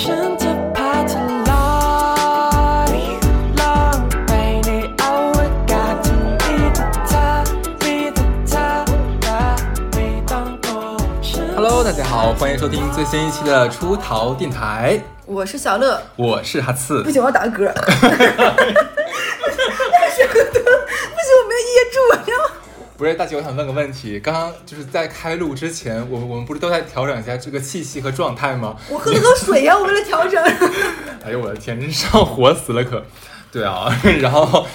Hello，大家好，欢迎收听最新一期的出逃电台，我是小乐，我是哈刺不。行，我要打个嗝。不行，我没有噎住，你知道吗？不是大姐，我想问个问题，刚刚就是在开录之前，我们我们不是都在调整一下这个气息和状态吗？我喝了口水呀、我为了调整。哎呦我的天，真是上火死了可。对啊，然后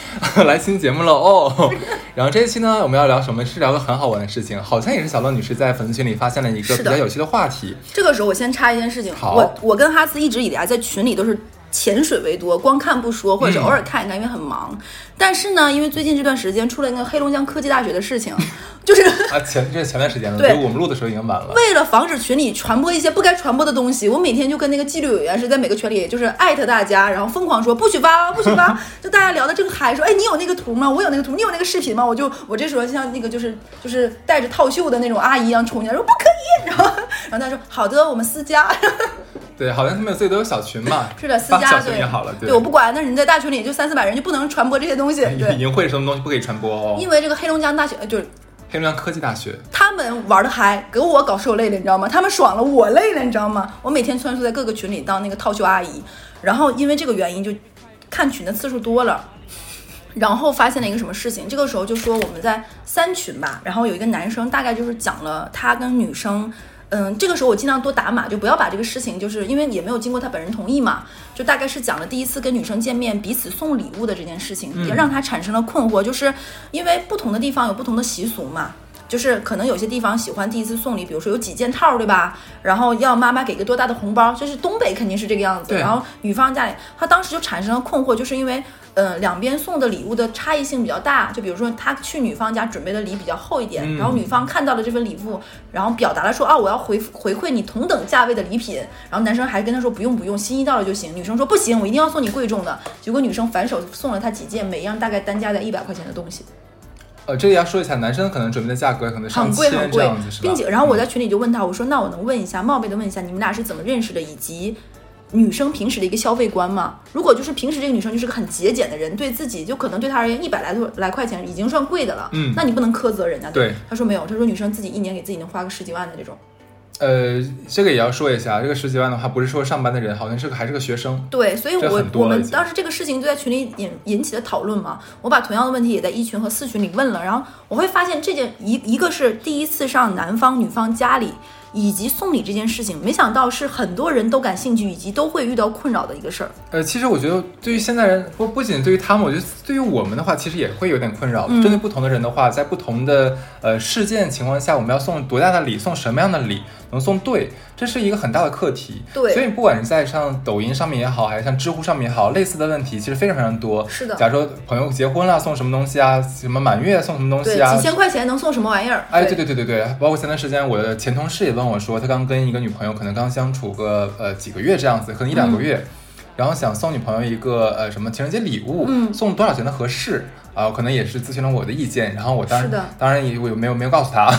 来新节目了哦。然后这一期呢，我们要聊什么？是聊个很好玩的事情，好像也是小乐女士在粉丝群里发现了一个比较有趣的话题。这个时候我先插一件事情，好我我跟哈斯一直以来在群里都是潜水为多，光看不说，或者是偶尔看一看，因为很忙。但是呢，因为最近这段时间出了那个黑龙江科技大学的事情，就是啊，前这是前段时间了，对我们录的时候已经晚了。为了防止群里传播一些不该传播的东西，我每天就跟那个纪律委员是在每个群里就是艾特大家，然后疯狂说不许发，不许发。就大家聊的正嗨，说哎你有那个图吗？我有那个图，你有那个视频吗？我就我这时候像那个就是就是带着套袖的那种阿姨一样冲进来说不可以，然后然后他说好的，我们私加。对，好像他们自己都有小群嘛，是的，私加对群也好了，对我不管，但是你在大群里就三四百人就不能传播这些东西，对，淫秽什么东西不可以传播哦。因为这个黑龙江大学呃就是黑龙江科技大学，他们玩的嗨，给我搞受累了，你知道吗？他们爽了，我累了，你知道吗？我每天穿梭在各个群里当那个套袖阿姨，然后因为这个原因就看群的次数多了。然后发现了一个什么事情，这个时候就说我们在三群吧，然后有一个男生大概就是讲了他跟女生，嗯，这个时候我尽量多打码，就不要把这个事情，就是因为也没有经过他本人同意嘛，就大概是讲了第一次跟女生见面彼此送礼物的这件事情，也让他产生了困惑，就是因为不同的地方有不同的习俗嘛，就是可能有些地方喜欢第一次送礼，比如说有几件套，对吧？然后要妈妈给个多大的红包，就是东北肯定是这个样子。然后女方家里，她当时就产生了困惑，就是因为。呃，两边送的礼物的差异性比较大，就比如说他去女方家准备的礼比较厚一点，嗯然后女方看到了这份礼物，然后表达了说啊，我要回回馈你同等价位的礼品，然后男生还跟她说不用不用，心意到了就行。女生说不行，我一定要送你贵重的。结果女生反手送了他几件，每样大概单价在一百块钱的东西。呃，这里要说一下，男生可能准备的价格可能上很贵很贵千这样子，是吧？并且，然后我在群里就问他，我说那我能问一下，冒昧的问一下，你们俩是怎么认识的，以及女生平时的一个消费观吗？如果就是平时这个女生就是个很节俭的人，对自己就可能对她而言一百来多来块钱已经算贵的了，嗯那你不能苛责人家。对，他说没有，他说女生自己一年给自己能花个十几万的这种。呃，这个也要说一下，这个十几万的话，不是说上班的人，好像是个还是个学生。对，所以我我们当时这个事情就在群里引引起了讨论嘛。我把同样的问题也在一群和四群里问了，然后我会发现这件一一个是第一次上男方女方家里，以及送礼这件事情，没想到是很多人都感兴趣，以及都会遇到困扰的一个事儿。呃，其实我觉得对于现代人，不不仅对于他们，我觉得对于我们的话，其实也会有点困扰。嗯针对不同的人的话，在不同的呃事件情况下，我们要送多大的礼，送什么样的礼能送对，这是一个很大的课题。对所以不管是在像抖音上面也好，还是像知乎上面也好，类似的问题其实非常非常多。是的假如说朋友结婚了，送什么东西啊？什么满月送什么东，西啊？几千块钱能送什么玩意儿？哎，对对对对对，包括前段时间我的前同事也问我说，他刚跟一个女朋友可能刚相处个呃几个月这样子，可能一两个月，然后想送女朋友一个呃什么情人节礼物，嗯送多少钱的合适啊、可能也是咨询了我的意见，然后我当然当然也我没有没有告诉他，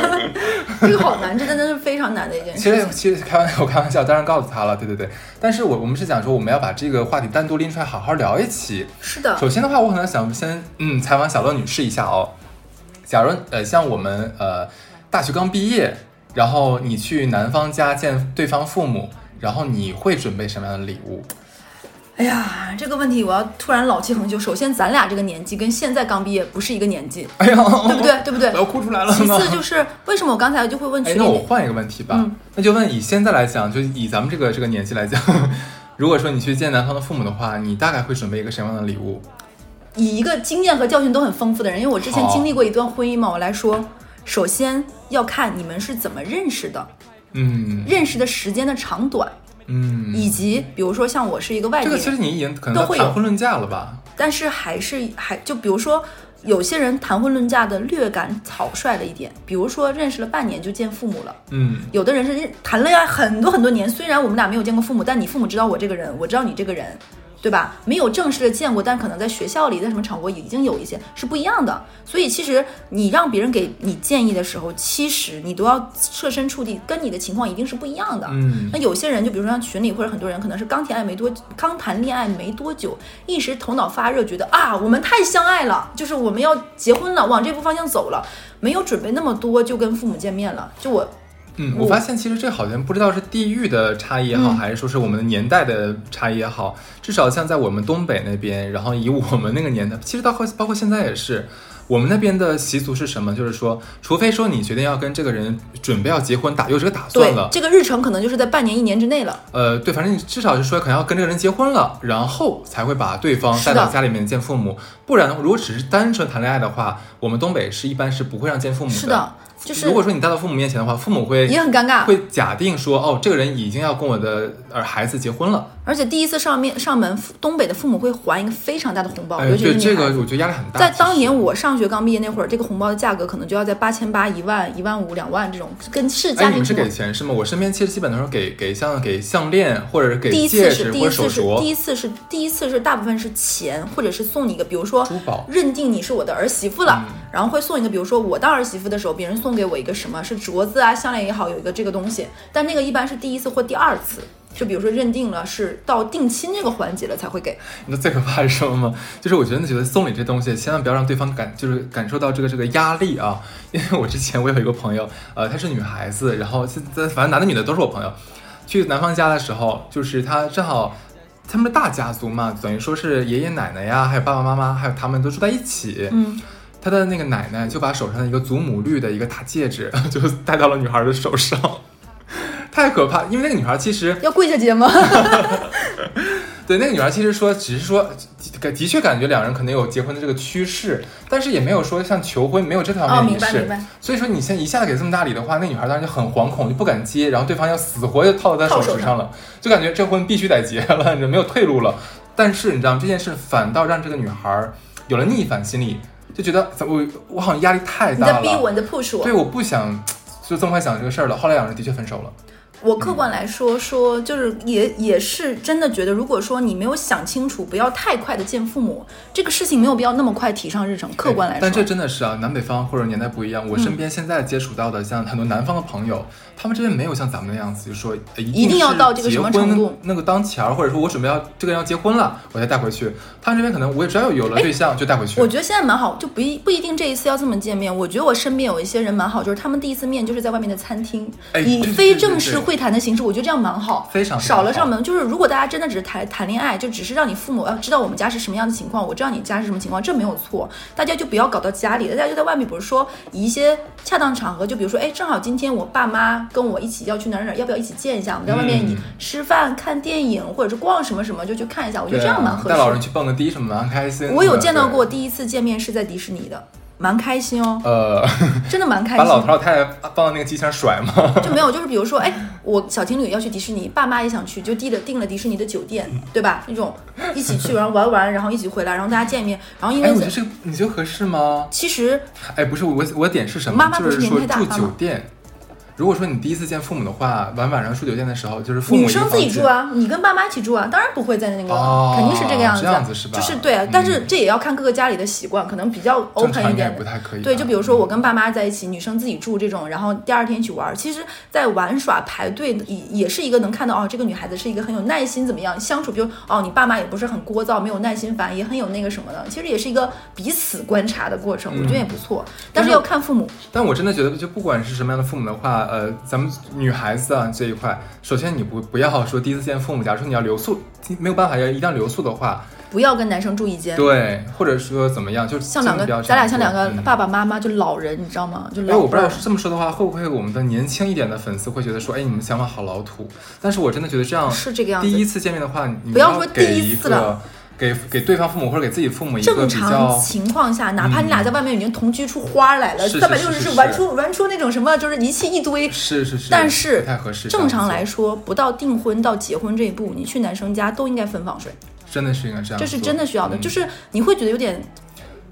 这个好难，这真的是非常难的一件 其事情。实其实开玩笑，我开玩笑，当然告诉他了，对对对，但是我我们是想说我们要把这个话题单独拎出来好好聊一期，是的，首先的话，我可能想先嗯采访小乐女士一下哦。假如呃像我们呃大学刚毕业，然后你去男方家见对方父母，然后你会准备什么样的礼物？哎呀，这个问题我要突然老气横秋。首先，咱俩这个年纪跟现在刚毕业不是一个年纪，哎呀，对不对？对不对我？要哭出来了其。次就是为什么我刚才就会问哎，群里，那我换一个问题吧，嗯那就问以现在来讲，就以咱们这个这个年纪来讲，如果说你去见男方的父母的话，你大概会准备一个什么样的礼物？以一个经验和教训都很丰富的人，因为我之前经历过一段婚姻嘛，我来说，首先要看你们是怎么认识的，嗯认识的时间的长短，嗯，以及比如说像我是一个外地人，这个其实你已经可能都会有谈婚论嫁了吧？但是还是还就比如说。有些人谈婚论嫁的略感草率了一点，比如说认识了半年就见父母了，嗯有的人是认谈恋爱很多很多年，虽然我们俩没有见过父母，但你父母知道我这个人，我知道你这个人，对吧？没有正式的见过，但可能在学校里，在什么场合已经有一些是不一样的。所以其实你让别人给你建议的时候，其实你都要设身处地，跟你的情况一定是不一样的。嗯那有些人就比如说像群里或者很多人可能是刚谈爱没多刚谈恋爱没多久，一时头脑发热，觉得啊我们太相爱了，就是我们要结婚了，往这步方向走了，没有准备那么多就跟父母见面了。就我嗯，我我发现其实这好像不知道是地域的差异也好，嗯还是说是我们的年代的差异也好，至少像在我们东北那边，然后以我们那个年代，其实到后包括现在也是。我们那边的习俗是什么？就是说，除非说你决定要跟这个人准备要结婚，打有这个打算了，这个日程可能就是在半年一年之内了。呃，对，反正你至少是说可能要跟这个人结婚了，然后才会把对方带到家里面见父母。不然，如果只是单纯谈恋爱的话，我们东北是一般是不会让见父母的。是的，就是如果说你带到父母面前的话，父母会也很尴尬。会假定说，哦，这个人已经要跟我的儿孩子结婚了。而且第一次上面上门，父东北的父母会还一个非常大的红包，哎，尤其是对这个，女孩子我觉得压力很大。在当年我上学刚毕业那会儿，这个红包的价格可能就要在八千八、一万、一万五、两万这种，跟是哎，家庭是给。钱是吗？我身边其实基本都是给给像给项链或者是给第一戒指次是第一或者手镯次是第、一次是第一次是大部分是钱，或者是送你一个，比如说珠宝。认定你是我的儿媳妇了，嗯然后会送一个，比如说我当儿媳妇的时候，别人送给我一个什么是镯子啊、项链也好，有一个这个东西，但那个一般是第一次或第二次，就比如说认定了是到定亲这个环节了才会给。你知道最可怕是什么吗？就是我觉得觉得送礼这东西，千万不要让对方感就是感受到这个这个压力啊。因为我之前我有一个朋友，呃，她是女孩子，然后现在反正男的女的都是我朋友。去男方家的时候，就是她正好他们的大家族嘛，等于说是爷爷奶奶呀，还有爸爸妈妈，还有他们都住在一起。嗯，他的那个奶奶就把手上的一个祖母绿的一个大戒指，就戴到了女孩的手上，太可怕。因为那个女孩其实要跪下接吗？对，那个女孩其实说，只是说，的的确感觉两人可能有结婚的这个趋势，但是也没有说像求婚，没有这条哦，面仪式。所以说你现在一下子给这么大礼的话，那女孩当然就很惶恐，就不敢接，然后对方要死活就套在她手手指上了，就感觉这婚必须得结了，你没有退路了。但是你知道这件事反倒让这个女孩有了逆反心理，就觉得怎我我好像压力太大了，在逼我，你在 push 我。对，我不想就这么快想这个事儿了。后来两人的确分手了。我客观来说说，就是也也是真的觉得，如果说你没有想清楚，不要太快的见父母，这个事情没有必要那么快提上日程。客观来说，但这真的是啊，南北方或者年代不一样。我身边现在接触到的，像很多南方的朋友，他们这边没有像咱们那样子，就说呃一一定要到这个什么程度那个当前儿，或者说我准备要这个人要结婚了，我再带回去。他们这边可能我也只要有了对象就带回去。我觉得现在蛮好，就不一不一定这一次要这么见面。我觉得我身边有一些人蛮好，就是他们第一次面就是在外面的餐厅，哎以非正式对会谈的形式，我觉得这样蛮好，非常少了上门。就是如果大家真的只是谈谈恋爱，就只是让你父母要知道我们家是什么样的情况，我知道你家是什么情况，这没有错。大家就不要搞到家里，大家就在外面，比如说以一些恰当场合，就比如说，哎，正好今天我爸妈跟我一起要去哪儿哪儿，要不要一起见一下？我们在外面吃饭、看电影，或者是逛什么什么，就去看一下。我觉得这样蛮啊合适的。带老人去蹦个迪什么的，蛮开心。我有见到过，第一次见面是在迪士尼的，蛮开心哦，呃，真的蛮开心把老头。老太太放到那个机箱甩嘛。就没有，就是比如说，哎，我小情侣要去迪士尼，爸妈也想去，就订了订了迪士尼的酒店，对吧？那种一起去，然后玩完，然后一起回来，然后大家见面，然后因哎，为我觉得这个你觉得合适吗？其实哎，不是我我的点是什么？妈妈不就是是说住年纪大妈妈酒店。如果说你第一次见父母的话，晚晚上住酒店的时候，就是父母女生自己住啊，你跟爸妈一起住啊，当然不会在那个，哦肯定是这个样子，这样子是吧就是对啊，嗯但是这也要看各个家里的习惯，可能比较 open 一点的。不太可以吧。对，就比如说我跟爸妈在一起，女生自己住这种，然后第二天去玩儿，其实，在玩耍排队也也是一个能看到哦，这个女孩子是一个很有耐心，怎么样相处，比如哦，你爸妈也不是很聒噪，没有耐心烦，也很有那个什么的，其实也是一个彼此观察的过程，我觉得也不错，但是要看父母。但我真的觉得，就不管是什么样的父母的话，呃，咱们女孩子啊这一块，首先你不不要说第一次见父母，假如说你要留宿，没有办法要一定要留宿的话，不要跟男生住一间，对，或者说怎么样，就像两个咱俩像两个爸爸妈妈，就老人，你知道吗？就因为我不知道。这么说的话，会不会我们的年轻一点的粉丝会觉得说，哎，你们想法好老土。但是我真的觉得这样是这个样子第一次见面的话，你不要说给第一次了一个给给对方父母或者给自己父母一个正常情况下，哪怕你俩在外面已经同居出花来了，三百六十是玩出玩出那种什么，就是一气一堆。是是是，但是不太合适。正常来说，不到订婚到结婚这一步，你去男生家都应该分房睡，真的是应该这样，这是真的需要的。嗯就是你会觉得有点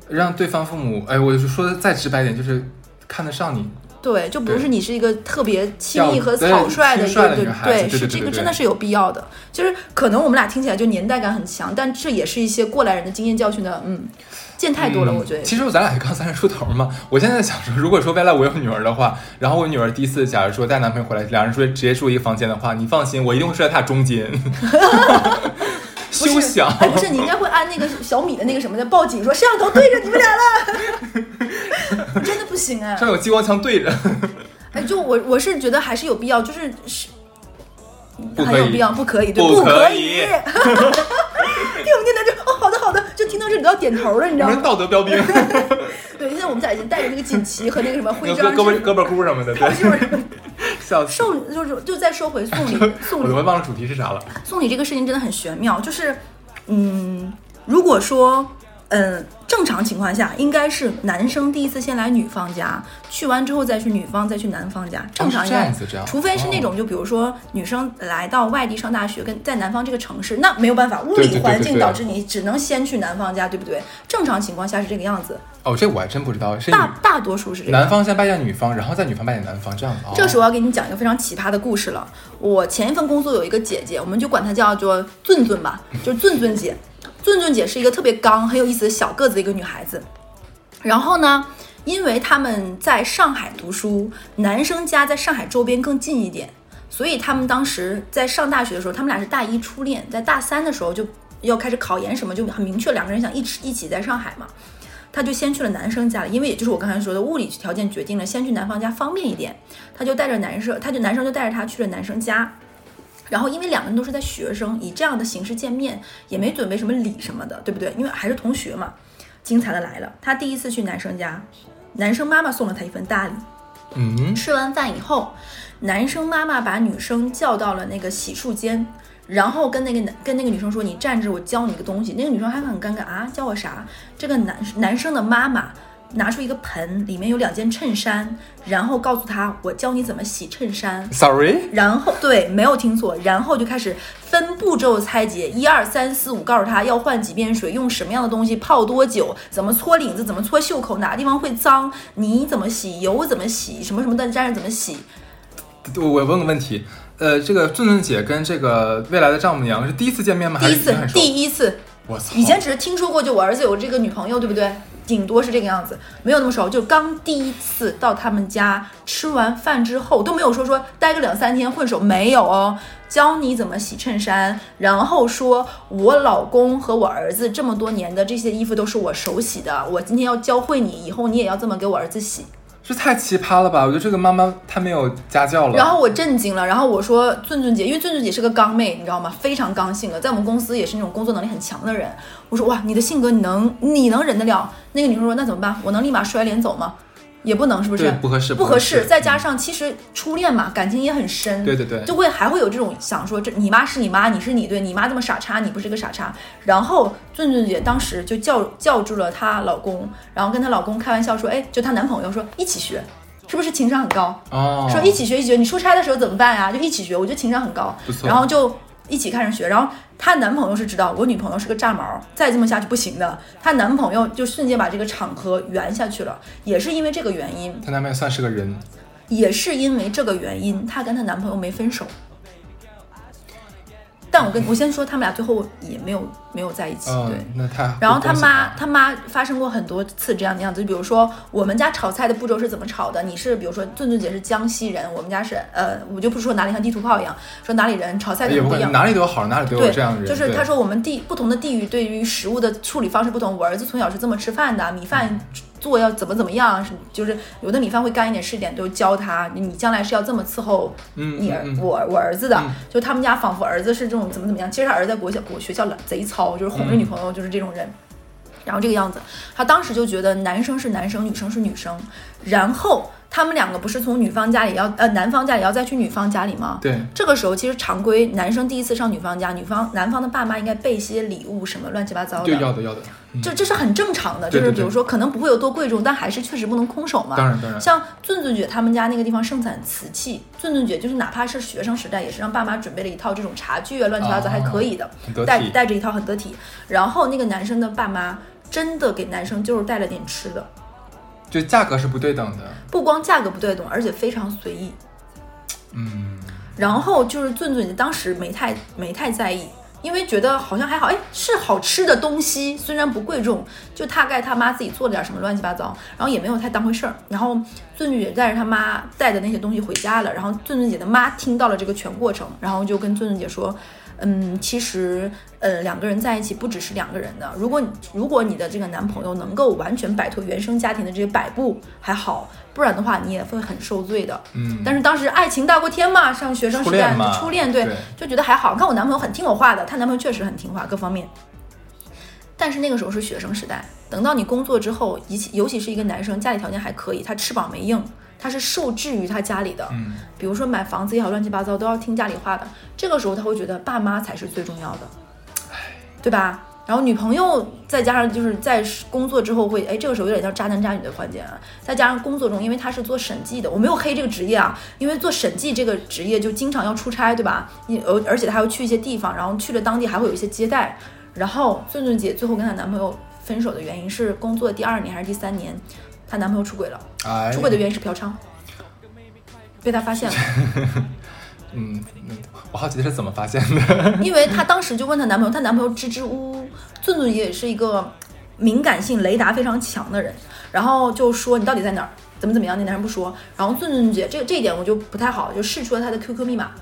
让对方父母，哎，我就说的再直白一点，就是看得上你，对，就不是对你是一个特别轻易和草率的一个，对对是这个真的是有必要的。就是可能我们俩听起来就年代感很强，但这也是一些过来人的经验教训的，嗯，见太多了，嗯我觉得。其实咱俩也刚三十出头嘛。我现在想说，如果说未来我有女儿的话，然后我女儿第一次假如说带男朋友回来，两人说直接住一个房间的话，你放心，我一定会睡在她中间。休想！哎，不是，你应该会按那个小米的那个什么的报警，说摄像头对着你们俩了，不行哎。上有激光枪对着，哎，就我我是觉得还是有必要，就是是很有必要，不可以，对，不可可以 听我们听到这，哦，好的好的，就听到这里都要点头了，你知道吗？道德标兵，对，现在我们俩已经带着那个锦旗和那个什么徽章，胳膊胳膊箍什么的，对！送，就是就再说回送礼，送礼我都会忘了主题是啥了。送礼这个事情真的很玄妙，就是，嗯，如果说，嗯，正常情况下应该是男生第一次先来女方家，去完之后再去女方，再去男方家，正常样子这样除非是那种就比如说女生来到外地上大学，跟在南方这个城市，那没有办法，物理环境导致你只能先去男方家，对不对？正常情况下是这个样子，哦，这我还真不知道，是大大多数是这样。男方先拜见女方，然后再女方拜见男方，这样子。哦这个时候我要给你讲一个非常奇葩的故事了。我前一份工作有一个姐姐，我们就管她叫做俊俊吧，就是俊俊姐。俊俊姐是一个特别刚、很有意思的小个子的一个女孩子。然后呢，因为他们在上海读书，男生家在上海周边更近一点，所以他们当时在上大学的时候，他们俩是大一初恋，在大三的时候就要开始考研什么，就很明确两个人想一起一起在上海嘛。他就先去了男生家了，因为也就是我刚才说的物理条件决定了，先去男方家方便一点。他就带着男生，他就男生就带着他去了男生家。然后因为两个人都是在学生，以这样的形式见面，也没准备什么礼什么的，对不对？因为还是同学嘛。精彩的来了，他第一次去男生家，男生妈妈送了他一份大礼。嗯，吃完饭以后，男生妈妈把女生叫到了那个洗漱间，然后跟那个男跟那个女生说：“你站着，我教你一个东西。”那个女生还很尴尬啊，教我啥？这个男男生的妈妈拿出一个盆，里面有两件衬衫，然后告诉他：“我教你怎么洗衬衫。” Sorry，然后对，没有听错，然后就开始分步骤拆解，一二三四五，告诉他要换几遍水，用什么样的东西泡多久，怎么搓领子，怎么搓袖口，哪个地方会脏，泥怎么洗，油怎么洗，什么什么的沾着怎么洗。我我问个问题，呃，这个俊俊姐跟这个未来的丈母娘是第一次见面吗？还第一次？第一次，我操！以前只是听说过，就我儿子有这个女朋友，对不对？顶多是这个样子，没有那么熟。就刚第一次到他们家吃完饭之后，都没有说说待个两三天混熟，没有哦。教你怎么洗衬衫，然后说我老公和我儿子这么多年的这些衣服都是我手洗的，我今天要教会你，以后你也要这么给我儿子洗。这太奇葩了吧！我觉得这个妈妈太没有家教了。然后我震惊了，然后我说俊俊姐，因为俊俊姐是个刚妹，你知道吗？非常刚性格，在我们公司也是那种工作能力很强的人。我说哇，你的性格你能你能忍得了？那个女生说那怎么办？我能立马摔脸走吗？也不能，是不是？不合适不不合适适。再加上其实初恋嘛，感情也很深，对对对就会还会有这种想说，这你妈是你妈，你是你，对你妈这么傻叉，你不是个傻叉。然后俊俊姐当时就叫叫住了她老公，然后跟她老公开玩笑说，哎，就她男朋友说一起学，是不是情商很高？哦，说一起学一起学，你出差的时候怎么办呀？就一起学，我觉得情商很高然后就一起开始学，然后她男朋友是知道我女朋友是个炸毛，再这么下去不行的。她男朋友就瞬间把这个场合圆下去了，也是因为这个原因，她男朋友算是个人，也是因为这个原因，她跟她男朋友没分手。但我跟我先说，他们俩最后也没有没有在一起，嗯对。，那他然后他妈，他妈发生过很多次这样的样子，就比如说我们家炒菜的步骤是怎么炒的？你是比如说俊俊姐是江西人，我们家是呃，我就不说哪里像地图炮一样，说哪里人炒菜可也不一样。哪里都有好，哪里都有对，这样的人。对就是他说我们地不同的地域对于食物的处理方式不同，我儿子从小是这么吃饭的，米饭做要怎么怎么样，是就是有的米饭会干一点湿一点，都教他，你将来是要这么伺候嗯你儿、嗯嗯我我儿子的，嗯就他们家仿佛儿子是这种怎么怎么样，其实他儿子在国小国学校贼糙，就是哄着嗯女朋友，就是这种人。然后这个样子，他当时就觉得男生是男生，女生是女生。然后他们两个不是从女方家里要呃男方家里要再去女方家里吗？对，这个时候其实常规，男生第一次上女方家，女方男方的爸妈应该备一些礼物什么乱七八糟的，对要的要的，嗯。这这是很正常的，就是比如说可能不会有多贵重，但还是确实不能空手嘛。当然当然。像俊俊姐他们家那个地方盛产瓷器，俊俊姐就是哪怕是学生时代，也是让爸妈准备了一套这种茶具啊，乱七八糟哦还可以的，带带着一套很得体。然后那个男生的爸妈真的给男生就是带了点吃的，就价格是不对等的。不光价格不对等，而且非常随意。嗯，然后就是俊俊姐当时没太没太在意，因为觉得好像还好，哎，是好吃的东西，虽然不贵重，就大概他妈自己做了点什么乱七八糟，然后也没有太当回事儿。然后俊俊姐带着他妈带的那些东西回家了，然后俊俊姐的妈听到了这个全过程，然后就跟俊俊姐说。嗯，其实，呃，两个人在一起不只是两个人的。如果你如果你的这个男朋友能够完全摆脱原生家庭的这些摆布还好，不然的话你也会很受罪的。嗯但是当时爱情大过天嘛，上学生时代初恋对对，就觉得还好。看我男朋友很听我话的，她男朋友确实很听话，各方面。但是那个时候是学生时代，等到你工作之后，尤其尤其是一个男生，家里条件还可以，他翅膀没硬，他是受制于他家里的。嗯，比如说买房子也好，乱七八糟都要听家里话的。这个时候他会觉得爸妈才是最重要的，对吧？然后女朋友再加上就是在工作之后会，哎，这个时候有点像渣男渣女的环节啊。再加上工作中，因为他是做审计的，我没有黑这个职业啊，因为做审计这个职业就经常要出差，对吧？你而而且他还要去一些地方，然后去了当地还会有一些接待。然后俊俊姐最后跟她男朋友分手的原因是工作第二年还是第三年，她男朋友出轨了，哎，出轨的原因是嫖娼，被她发现了。嗯，嗯我好奇的是怎么发现的？因为她当时就问她男朋友，她男朋友支支吾吾，俊俊也是一个敏感性雷达非常强的人，然后就说你到底在哪儿，怎么怎么样，那男生不说，然后俊俊姐这这一点我就不太好，就试出了他的 QQ 密码。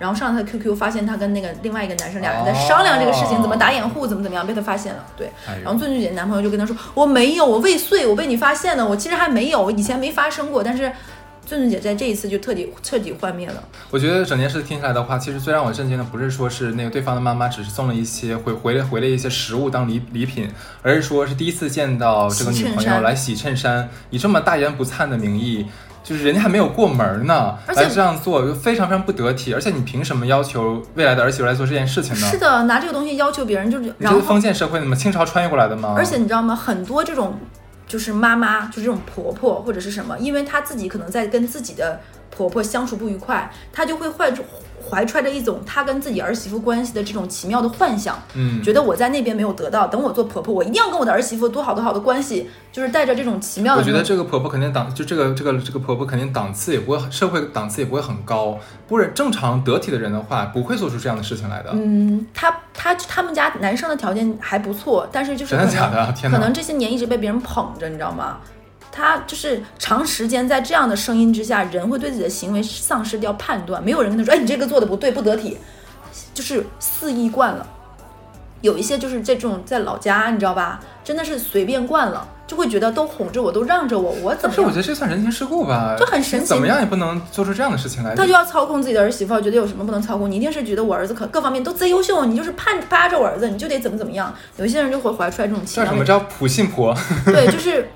然后上了他的 QQ，发现他跟那个另外一个男生俩人在商量这个事情，哦怎么打掩护，怎么怎么样，被他发现了。对，然后俊俊姐男朋友就跟她说：“我没有，我未遂，我被你发现了，我其实还没有，以前没发生过。”但是俊俊姐在这一次就彻底彻底幻灭了。我觉得整件事听下来的话，其实最让我震惊的不是说是那个对方的妈妈只是送了一些回回了回了一些食物当礼礼品，而是说是第一次见到这个女朋友来洗衬衫，以这么大言不惭的名义。就是人家还没有过门呢，而且来这样做又非常非常不得体，而且你凭什么要求未来的儿媳妇来做这件事情呢？是的，拿这个东西要求别人，就是你这是然后封建社会的吗？清朝穿越过来的吗？而且你知道吗？很多这种就是妈妈，就是这种婆婆或者是什么，因为她自己可能在跟自己的婆婆相处不愉快，她就会怀着怀揣着一种她跟自己儿媳妇关系的这种奇妙的幻想，嗯，觉得我在那边没有得到，等我做婆婆，我一定要跟我的儿媳妇多好多好的关系，就是带着这种奇妙的。我觉得这个婆婆肯定档，就这个这个这个婆婆肯定档次也不会，社会档次也不会很高。不然正常得体的人的话，不会做出这样的事情来的。嗯，他他他们家男生的条件还不错，但是就是真的假的天哪可能这些年一直被别人捧着，你知道吗？他就是长时间在这样的声音之下，人会对自己的行为丧失掉判断。没有人跟他说：“哎，你这个做的不对，不得体。”就是肆意惯了。有一些就是这种在老家，你知道吧？真的是随便惯了，就会觉得都哄着我，都让着我，我怎么是我觉？得这算人情世故吧，就很神奇怎么样也不能做出这样的事情来。他就要操控自己的儿媳妇，觉得有什么不能操控？你一定是觉得我儿子可各方面都贼优秀，你就是盼扒着我儿子，你就得怎么怎么样。有一些人就会怀出来这种奇妙的，叫什么叫普信婆？对，就是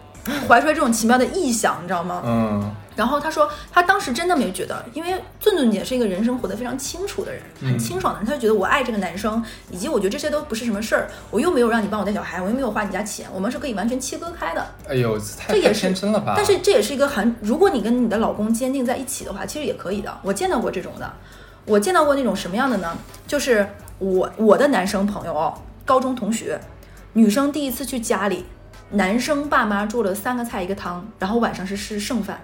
怀出来这种奇妙的臆想，你知道吗？嗯，然后他说，他当时真的没觉得，因为俊俊姐是一个人生活得非常清楚的人，很嗯清爽的人，他就觉得我爱这个男生，以及我觉得这些都不是什么事儿，我又没有让你帮我带小孩，我又没有花你家钱，我们是可以完全切割开的。哎呦，太太这也是天真了吧？但是这也是一个很，如果你跟你的老公坚定在一起的话，其实也可以的。我见到过这种的，我见到过那种什么样的呢？就是我我的男生朋友哦，高中同学，女生第一次去家里，男生爸妈做了三个菜一个汤，然后晚上是吃剩饭。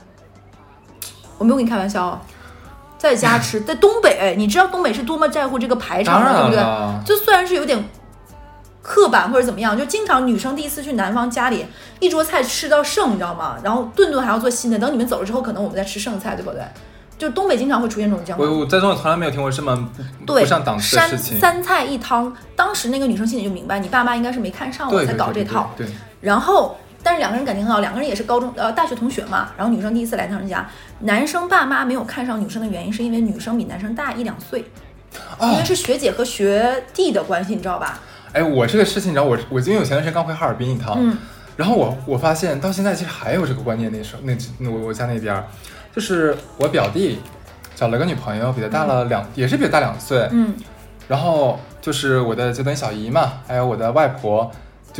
我没有跟你开玩笑哦，在家吃，在东北，哎，你知道东北是多么在乎这个排场的，对不对？就虽然是有点刻板或者怎么样，就经常女生第一次去男方家里，一桌菜吃到剩，你知道吗？然后顿顿还要做新的，等你们走了之后，可能我们再吃剩菜，对不对？就东北经常会出现这种情况。我我在中国从来没有听过这么不上档次的三事情。三菜一汤，当时那个女生心里就明白，你爸妈应该是没看上我才搞这套。对，对然后，但是两个人感情很好，两个人也是高中呃大学同学嘛。然后女生第一次来他们家，男生爸妈没有看上女生的原因，是因为女生比男生大一两岁，因哦为是学姐和学弟的关系，你知道吧？哎，我这个事情，你知道，我我因为我前段时间刚回哈尔滨一趟，嗯然后我我发现到现在其实还有这个观念，那时候那那我我家那边儿，就是我表弟找了个女朋友，比他大了两，也是比他大两岁，嗯，然后就是我的就等于小姨嘛，还有我的外婆，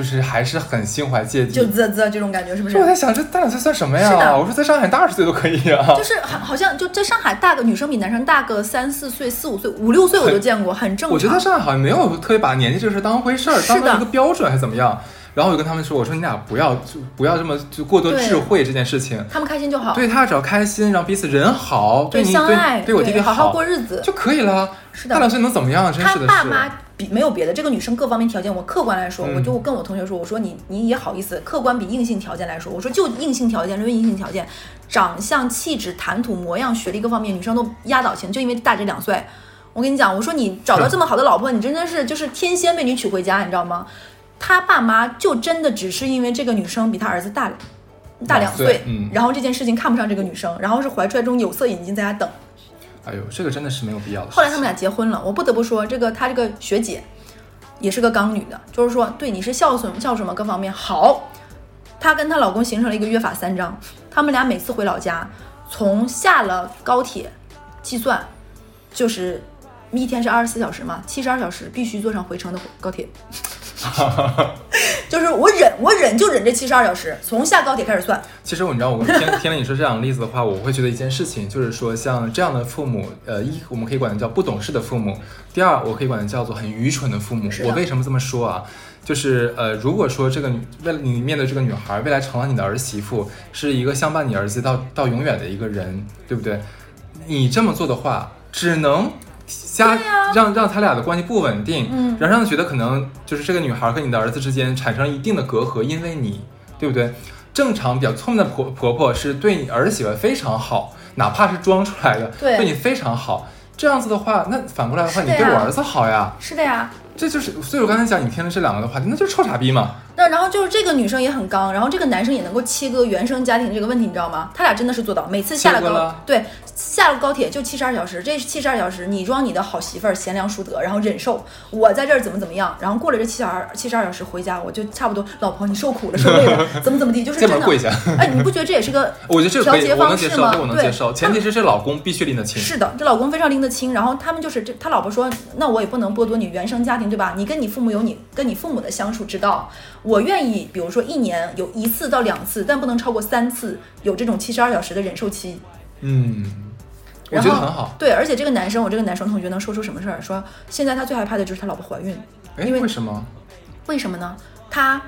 就是还是很心怀芥蒂。就啧啧这种感觉是不是就？我在想，这大两岁算什么呀？我说在上海大二十岁都可以啊。就是好好像就在上海大个女生比男生大个三四岁、四五岁、五六岁我都见过，很正常。我觉得上海好像没有特别把年纪这个事当回事儿，当成一个标准还是怎么样。然后我就跟他们说，我说你俩不要就不要这么就过多智慧这件事情。他们开心就好，对他只要开心，然后彼此人好，对你相爱，对对我弟弟好好过日子。就可以了。是的大两岁能怎么样？真是的是。爸妈比没有别的，这个女生各方面条件，我客观来说，嗯我就跟我同学说，我说你你也好意思，客观比硬性条件来说，我说就硬性条件论硬性条件，长相、气质、谈吐、模样、学历各方面，女生都压倒前，就因为大这两岁。我跟你讲，我说你找到这么好的老婆，你真的是就是天仙被你娶回家，你知道吗？他爸妈就真的只是因为这个女生比他儿子大大两两岁嗯然后这件事情看不上这个女生，然后是怀揣中有色眼镜在家等。哎呦，这个真的是没有必要的。后来他们俩结婚了，我不得不说，这个她这个学姐也是个刚女的，就是说对你是孝顺孝顺嘛，各方面好。她跟她老公形成了一个约法三章，他们俩每次回老家，从下了高铁计算，就是一天是二十四小时嘛，七十二小时必须坐上回程的高铁。就是我忍，我忍就忍这七十二小时，从下高铁开始算。其实我你知道，我听听了你说这两个例子的话，我会觉得一件事情，就是说像这样的父母，呃，一我们可以管它叫不懂事的父母；第二，我可以管它叫做很愚蠢的父母我为什么这么说啊？就是呃，如果说这个女为了你面对这个女孩，未来成了你的儿媳妇，是一个相伴你儿子到到永远的一个人，对不对？你这么做的话，只能加、对呀让让他俩的关系不稳定，嗯然后让他觉得可能就是这个女孩和你的儿子之间产生了一定的隔阂，因为你，对不对？正常比较聪明的婆婆婆是对你儿媳妇非常好，哪怕是装出来的，对你非常好。这样子的话，那反过来的话，的你对我儿子好呀，是的呀，这就是。所以我刚才讲，你听了这两个的话，那就是臭傻逼嘛。那然后就是这个女生也很刚，然后这个男生也能够切割原生家庭这个问题，你知道吗？他俩真的是做到，每次下了高了对下了高铁就七十二小时，这七十二小时你装你的好媳妇儿贤良淑德，然后忍受我在这儿怎么怎么样，然后过了这七十二七十二小时回家，我就差不多老婆你受苦了受累了，怎么怎么地，就是真的这门跪下。哎，你不觉得这也是个 我觉得这个，调节方式吗？这我能对接受，前提是这老公必须拎得清。是的，这老公非常拎得清，然后他们就是这，他老婆说，那我也不能剥夺你原生家庭，对吧？你跟你父母有你跟你父母的相处之道，我愿意，比如说一年有一次到两次，但不能超过三次，有这种七十二小时的忍受期。嗯，我然后觉得很好。对，而且这个男生，我这个男生同学能说出什么事儿？说现在他最害怕的就是他老婆怀孕，哎，因为为什么？为什么呢？他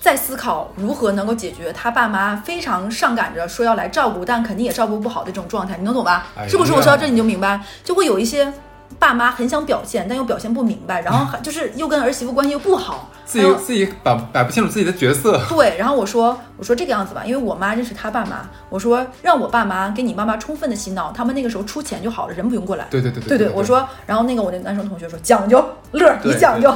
在思考如何能够解决他爸妈非常上赶着说要来照顾，但肯定也照顾不好的这种状态，你能懂吧？哎是不是？我说到这你就明白，就会有一些爸妈很想表现，但又表现不明白，然后还就是又跟儿媳妇关系又不好，自己自己摆摆不清楚自己的角色。对，然后我说我说这个样子吧，因为我妈认识他爸妈，我说让我爸妈给你妈妈充分的洗脑，他们那个时候出钱就好了，人不用过来。对对对对对我说，然后那个我那男生同学说讲究乐儿，你讲究。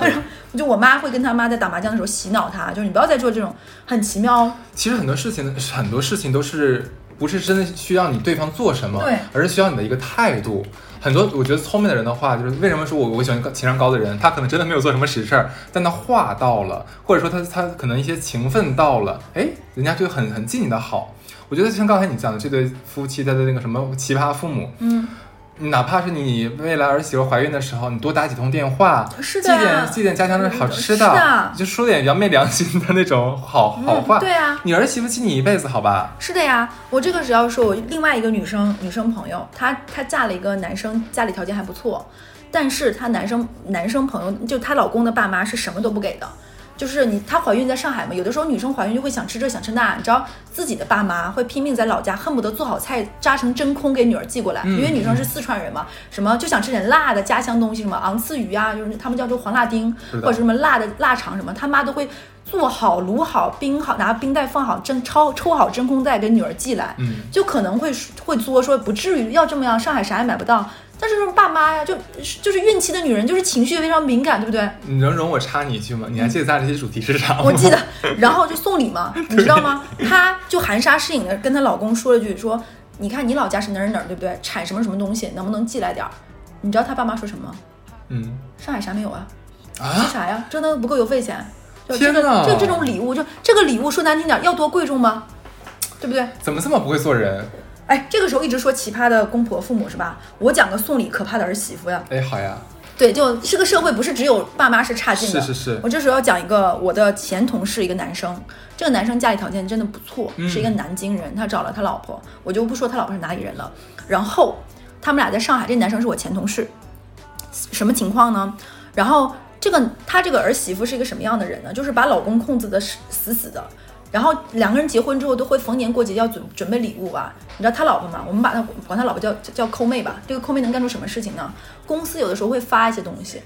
就我妈会跟他妈在打麻将的时候洗脑他，就是你不要再做这种很奇妙。其实很多事情，很多事情都是不是真的需要你对方做什么，对而是需要你的一个态度。很多我觉得聪明的人的话，就是为什么说我我喜欢情商高的人，他可能真的没有做什么实事儿，但他话到了，或者说他他可能一些情分到了，哎，人家就很很记你的好。我觉得像刚才你讲的这对夫妻他的那个什么奇葩父母，嗯，哪怕是你未来儿媳妇怀孕的时候，你多打几通电话，寄是的点寄点家乡的好吃是的就说点扬昧良心的那种好好话。嗯对啊你儿媳妇记你一辈子，好吧？是的呀，我这个只要说，我另外一个女生女生朋友，她她嫁了一个男生，家里条件还不错，但是她男生男生朋友就她老公的爸妈是什么都不给的。就是你，她怀孕在上海嘛，有的时候女生怀孕就会想吃这想吃那，你知道自己的爸妈会拼命在老家，恨不得做好菜扎成真空给女儿寄过来，嗯因为女生是四川人嘛，什么就想吃点辣的家乡东西，什么昂刺鱼啊，就是他们叫做黄辣丁，或者什么辣的腊肠什么，他妈都会做好、卤好、冰好，拿冰袋放好，真抽抽好真空袋给女儿寄来，嗯，就可能会会作说不至于要这么样，上海啥也买不到。但是爸妈呀，就就是孕期的女人，就是情绪非常敏感，对不对？你能容我插你一句吗？你还记得咱俩这期主题是啥吗？我记得，然后就送礼嘛，你知道吗？她就含沙射影的跟她老公说了句说，你看你老家是哪儿哪儿，对不对？产什么什么东西，能不能寄来点儿？你知道她爸妈说什么吗？嗯上海啥没有啊？寄啊，啥呀？这都不够邮费钱。就这个天哪就这种礼物，就这个礼物说难听点，要多贵重吗？对不对？怎么这么不会做人？哎，这个时候一直说奇葩的公婆父母是吧？我讲个送礼可怕的儿媳妇呀。哎，好呀，对，就这个社会不是只有爸妈是差劲的。是是是我这时候要讲一个我的前同事，一个男生，这个男生家里条件真的不错，嗯是一个南京人，他找了他老婆，我就不说他老婆是哪里人了。然后他们俩在上海，这男生是我前同事，什么情况呢？然后这个他这个儿媳妇是一个什么样的人呢？就是把老公控制的死死死的，然后两个人结婚之后都会逢年过节要准准备礼物吧？你知道他老婆吗？我们把他管他老婆叫叫叫抠妹吧。这个抠妹能干出什么事情呢？公司有的时候会发一些东西，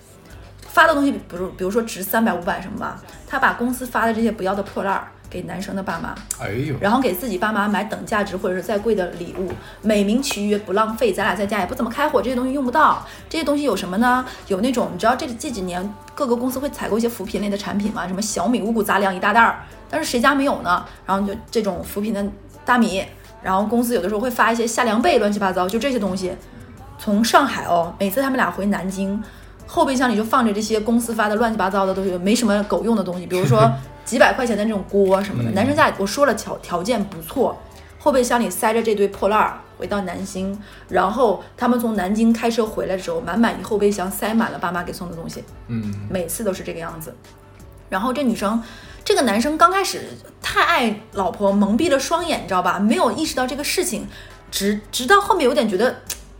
发的东西比如比如说值三百五百什么吧，他把公司发的这些不要的破烂儿给男生的爸妈，哎呦，然后给自己爸妈买等价值或者是再贵的礼物，美名其曰不浪费，咱俩在家也不怎么开火，这些东西用不到。这些东西有什么呢？有那种你知道这这几年各个公司会采购一些扶贫类的产品吗？什么小米五谷杂粮一大袋儿，但是谁家没有呢？然后就这种扶贫的大米，然后公司有的时候会发一些夏凉被，乱七八糟，就这些东西。从上海哦，每次他们俩回南京，后备箱里就放着这些公司发的乱七八糟的东西，没什么狗用的东西，比如说 几百块钱的那种锅什么的。嗯男生家里我说了条条件不错，后备箱里塞着这堆破烂儿，回到南京，然后他们从南京开车回来的时候，满满一后备箱塞满了爸妈给送的东西，嗯，每次都是这个样子。然后这女生，这个男生刚开始太爱老婆，蒙蔽了双眼，你知道吧？没有意识到这个事情，直直到后面有点觉得，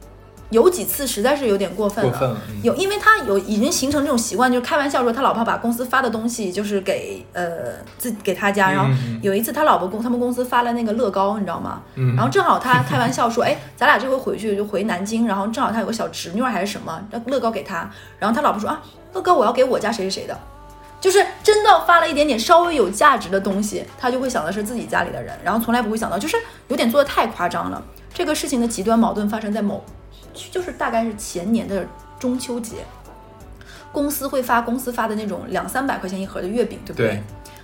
有几次实在是有点过分了。过分了嗯有，因为他有已经形成这种习惯，就是开玩笑说他老婆把公司发的东西就是给呃自给他家，然后有一次他老婆公他们公司发了那个乐高，你知道吗？嗯然后正好他开玩笑说，哎，咱俩这回回去就回南京，然后正好他有个小侄女儿还是什么，让乐高给他，然后他老婆说啊，乐高我要给我家谁谁谁的。就是真的发了一点点稍微有价值的东西，他就会想的是自己家里的人，然后从来不会想到，就是有点做的太夸张了。这个事情的极端矛盾发生在某，就是大概是前年的中秋节，公司会发公司发的那种两三百块钱一盒的月饼，对不对？对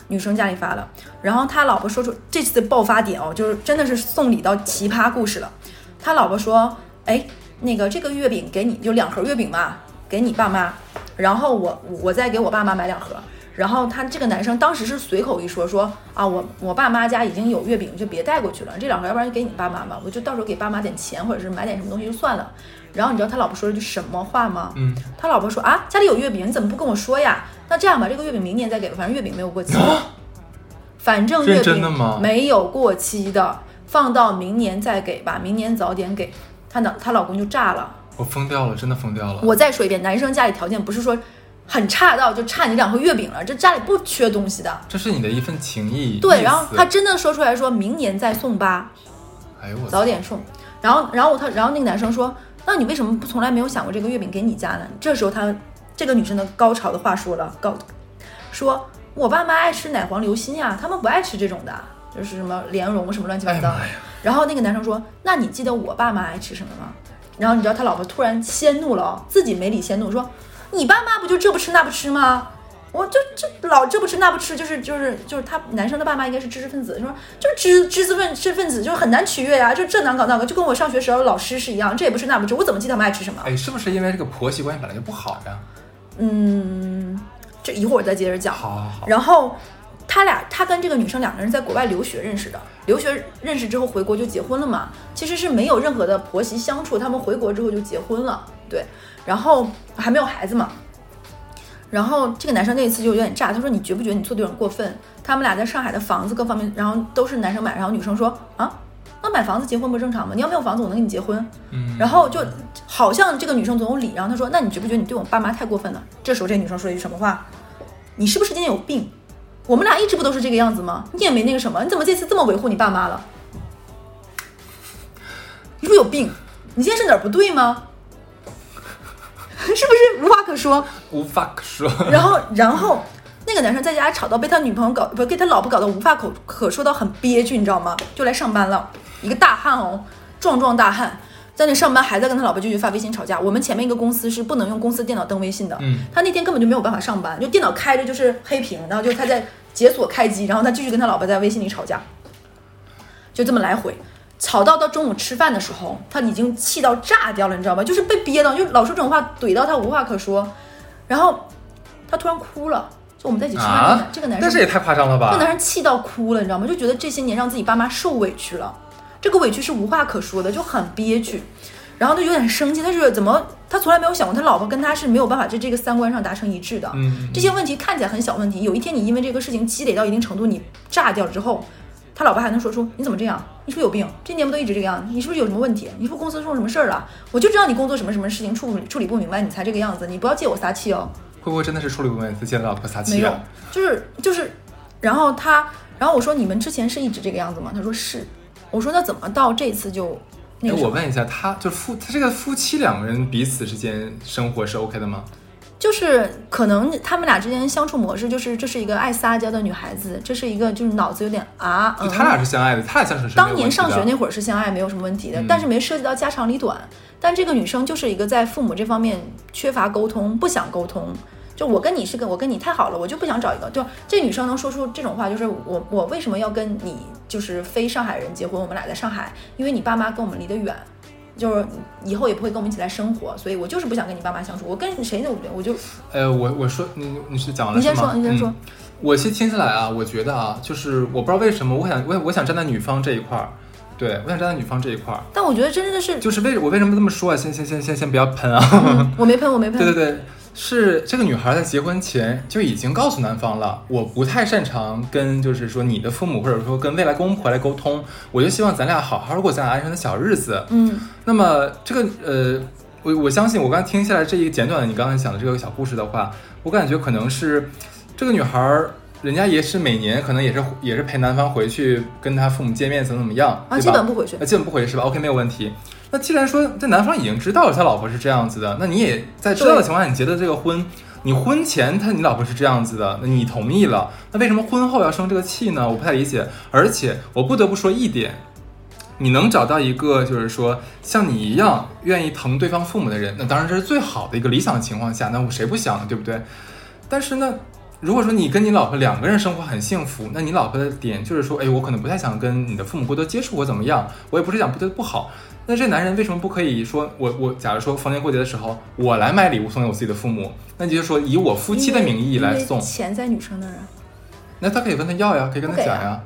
女生家里发了，然后他老婆说出这次的爆发点哦，就是真的是送礼到奇葩故事了。他老婆说：“哎，那个这个月饼给你，就两盒月饼嘛，给你爸妈，然后我我再给我爸妈买两盒。”然后他这个男生当时是随口一说说啊，我我爸妈家已经有月饼，就别带过去了，这两盒要不然就给你爸妈吧，我就到时候给爸妈点钱或者是买点什么东西就算了。然后你知道他老婆说了句什么话吗？嗯，他老婆说啊，家里有月饼，你怎么不跟我说呀？那这样吧，这个月饼明年再给吧，反正月饼没有过期。反正月饼吗没有过期的，放到明年再给吧，明年早点给。她老她老公就炸了。我疯掉了，真的疯掉了。我再说一遍，男生家里条件不是说很差到就差你两盒月饼了，这家里不缺东西的。这是你的一份情谊。对，然后他真的说出来说明年再送吧，哎呦我早点送。然后，然后他，然后那个男生说：“那你为什么不从来没有想过这个月饼给你家呢？”这时候他这个女生的高潮的话说了，高说：“我爸妈爱吃奶黄流心呀，他们不爱吃这种的，就是什么莲蓉什么乱七八糟。然后那个男生说：“那你记得我爸妈爱吃什么吗？”然后你知道他老婆突然迁怒了哦，自己没理迁怒说：“你爸妈不就这不吃那不吃吗？我就这老这不吃那不吃，就是就是就是他男生的爸妈应该是知识分子，说就是知知识分知识分子就是很难取悦呀、就这难搞那个，就跟我上学时候老师是一样，这也不吃那不吃，我怎么记得他们爱吃什么？哎，是不是因为这个婆媳关系本来就不好呀？嗯，这一会儿再接着讲。好好好，然后他俩，他跟这个女生两个人在国外留学认识的，留学认识之后回国就结婚了嘛。其实是没有任何的婆媳相处，他们回国之后就结婚了，对。然后还没有孩子嘛。然后这个男生那一次就有点炸，他说：“你觉不觉得你做的有点过分？他们俩在上海的房子各方面，然后都是男生买，然后女生说啊，那买房子结婚不正常吗？你要没有房子，我能跟你结婚。嗯，然后就好像这个女生总有理，然后他说：“那你觉不觉得你对我爸妈太过分了？”这时候这女生说了一句什么话？你是不是今天有病？我们俩一直不都是这个样子吗？你也没那个什么，你怎么这次这么维护你爸妈了？你是不是有病？你今天是哪儿不对吗？是不是无话可说？无话可说。然后，然后那个男生在家吵到被他女朋友搞，不给他老婆搞得无话可可说到很憋屈，你知道吗？就来上班了，一个大汉哦，壮壮大汉，在那上班还在跟他老婆继续发微信吵架。我们前面一个公司是不能用公司电脑登微信的，嗯他那天根本就没有办法上班，就电脑开着就是黑屏，然后就他在解锁开机，然后他继续跟他老婆在微信里吵架，就这么来回。吵到到中午吃饭的时候，他已经气到炸掉了，你知道吧？就是被憋到，就老说这种话怼到他无话可说，然后他突然哭了。就我们在一起吃饭，这个啊男这个男生那这也太夸张了吧这个男吧？生气到哭了，你知道吗？就觉得这些年让自己爸妈受委屈了，这个委屈是无话可说的，就很憋屈，然后他有点生气，他是怎么他从来没有想过他老婆跟他是没有办法在这个三观上达成一致的。嗯，这些问题看起来很小问题，有一天你因为这个事情积累到一定程度，你炸掉之后，他老婆还能说出你怎么这样？你是不是有病？这年不都一直这个样子？你是不是有什么问题？你是不是公司出了什么事儿了？我就知道你工作什么什么事情处理处理不明白，你才这个样子。你不要借我撒气哦。会不会真的是处理过一次见老婆撒气没有就是就是，然后他，然后我说你们之前是一直这个样子吗？他说是。我说那怎么到这次就那哎，个？我问一下，他就夫他这个夫妻两个人彼此之间生活是 OK 的吗？就是可能他们俩之间相处模式就是这是一个爱撒娇的女孩子，这是一个就是脑子有点啊，他俩是相爱的，他俩相处是当年上学那会儿是相爱，没有什么问题的，嗯但是没涉及到家长里短。但这个女生就是一个在父母这方面缺乏沟通，不想沟通。就我跟你是跟，我跟你太好了，我就不想找一个。就这女生能说出这种话，就是我我为什么要跟你就是非上海人结婚？我们俩在上海，因为你爸妈跟我们离得远，就是以后也不会跟我们一起来生活，所以我就是不想跟你爸妈相处。我跟谁都不对，我就呃，我我说你你是讲完了你先说，你先说嗯。我其实听起来啊，我觉得啊，就是我不知道为什么，我想我我想站在女方这一块儿，对我想站在女方这一块儿，但我觉得真的是，就是为我为什么这么说啊？先先先先先不要喷啊！嗯我没喷，我没喷。对 对对，是这个女孩在结婚前就已经告诉男方了，我不太擅长跟就是说你的父母或者说跟未来公婆来沟通，我就希望咱俩好好过咱俩安生的小日子。嗯那么这个呃，我我相信我刚才听下来这一简短的你刚才讲的这个小故事的话，我感觉可能是这个女孩儿。人家也是每年可能也是也是陪男方回去跟他父母见面怎么怎么样啊，基本不回去呃，。基本不回去是吧？OK，没有问题。那既然说这男方已经知道了他老婆是这样子的，那你也在知道的情况下，你结的这个婚，你婚前他你老婆是这样子的，那你同意了，那为什么婚后要生这个气呢？我不太理解。而且我不得不说一点，你能找到一个就是说像你一样愿意疼对方父母的人，那当然这是最好的一个理想情况下，那我谁不想呢，对不对？但是呢，如果说你跟你老婆两个人生活很幸福，那你老婆的点就是说，哎，我可能不太想跟你的父母过多接触，我怎么样，我也不是讲不对不好。那这男人为什么不可以说我我假如说逢年过节的时候，我来买礼物送给我自己的父母，那你就说以我夫妻的名义来送，钱在女生那儿啊。那他可以问他要呀，可以跟他不给啊讲呀，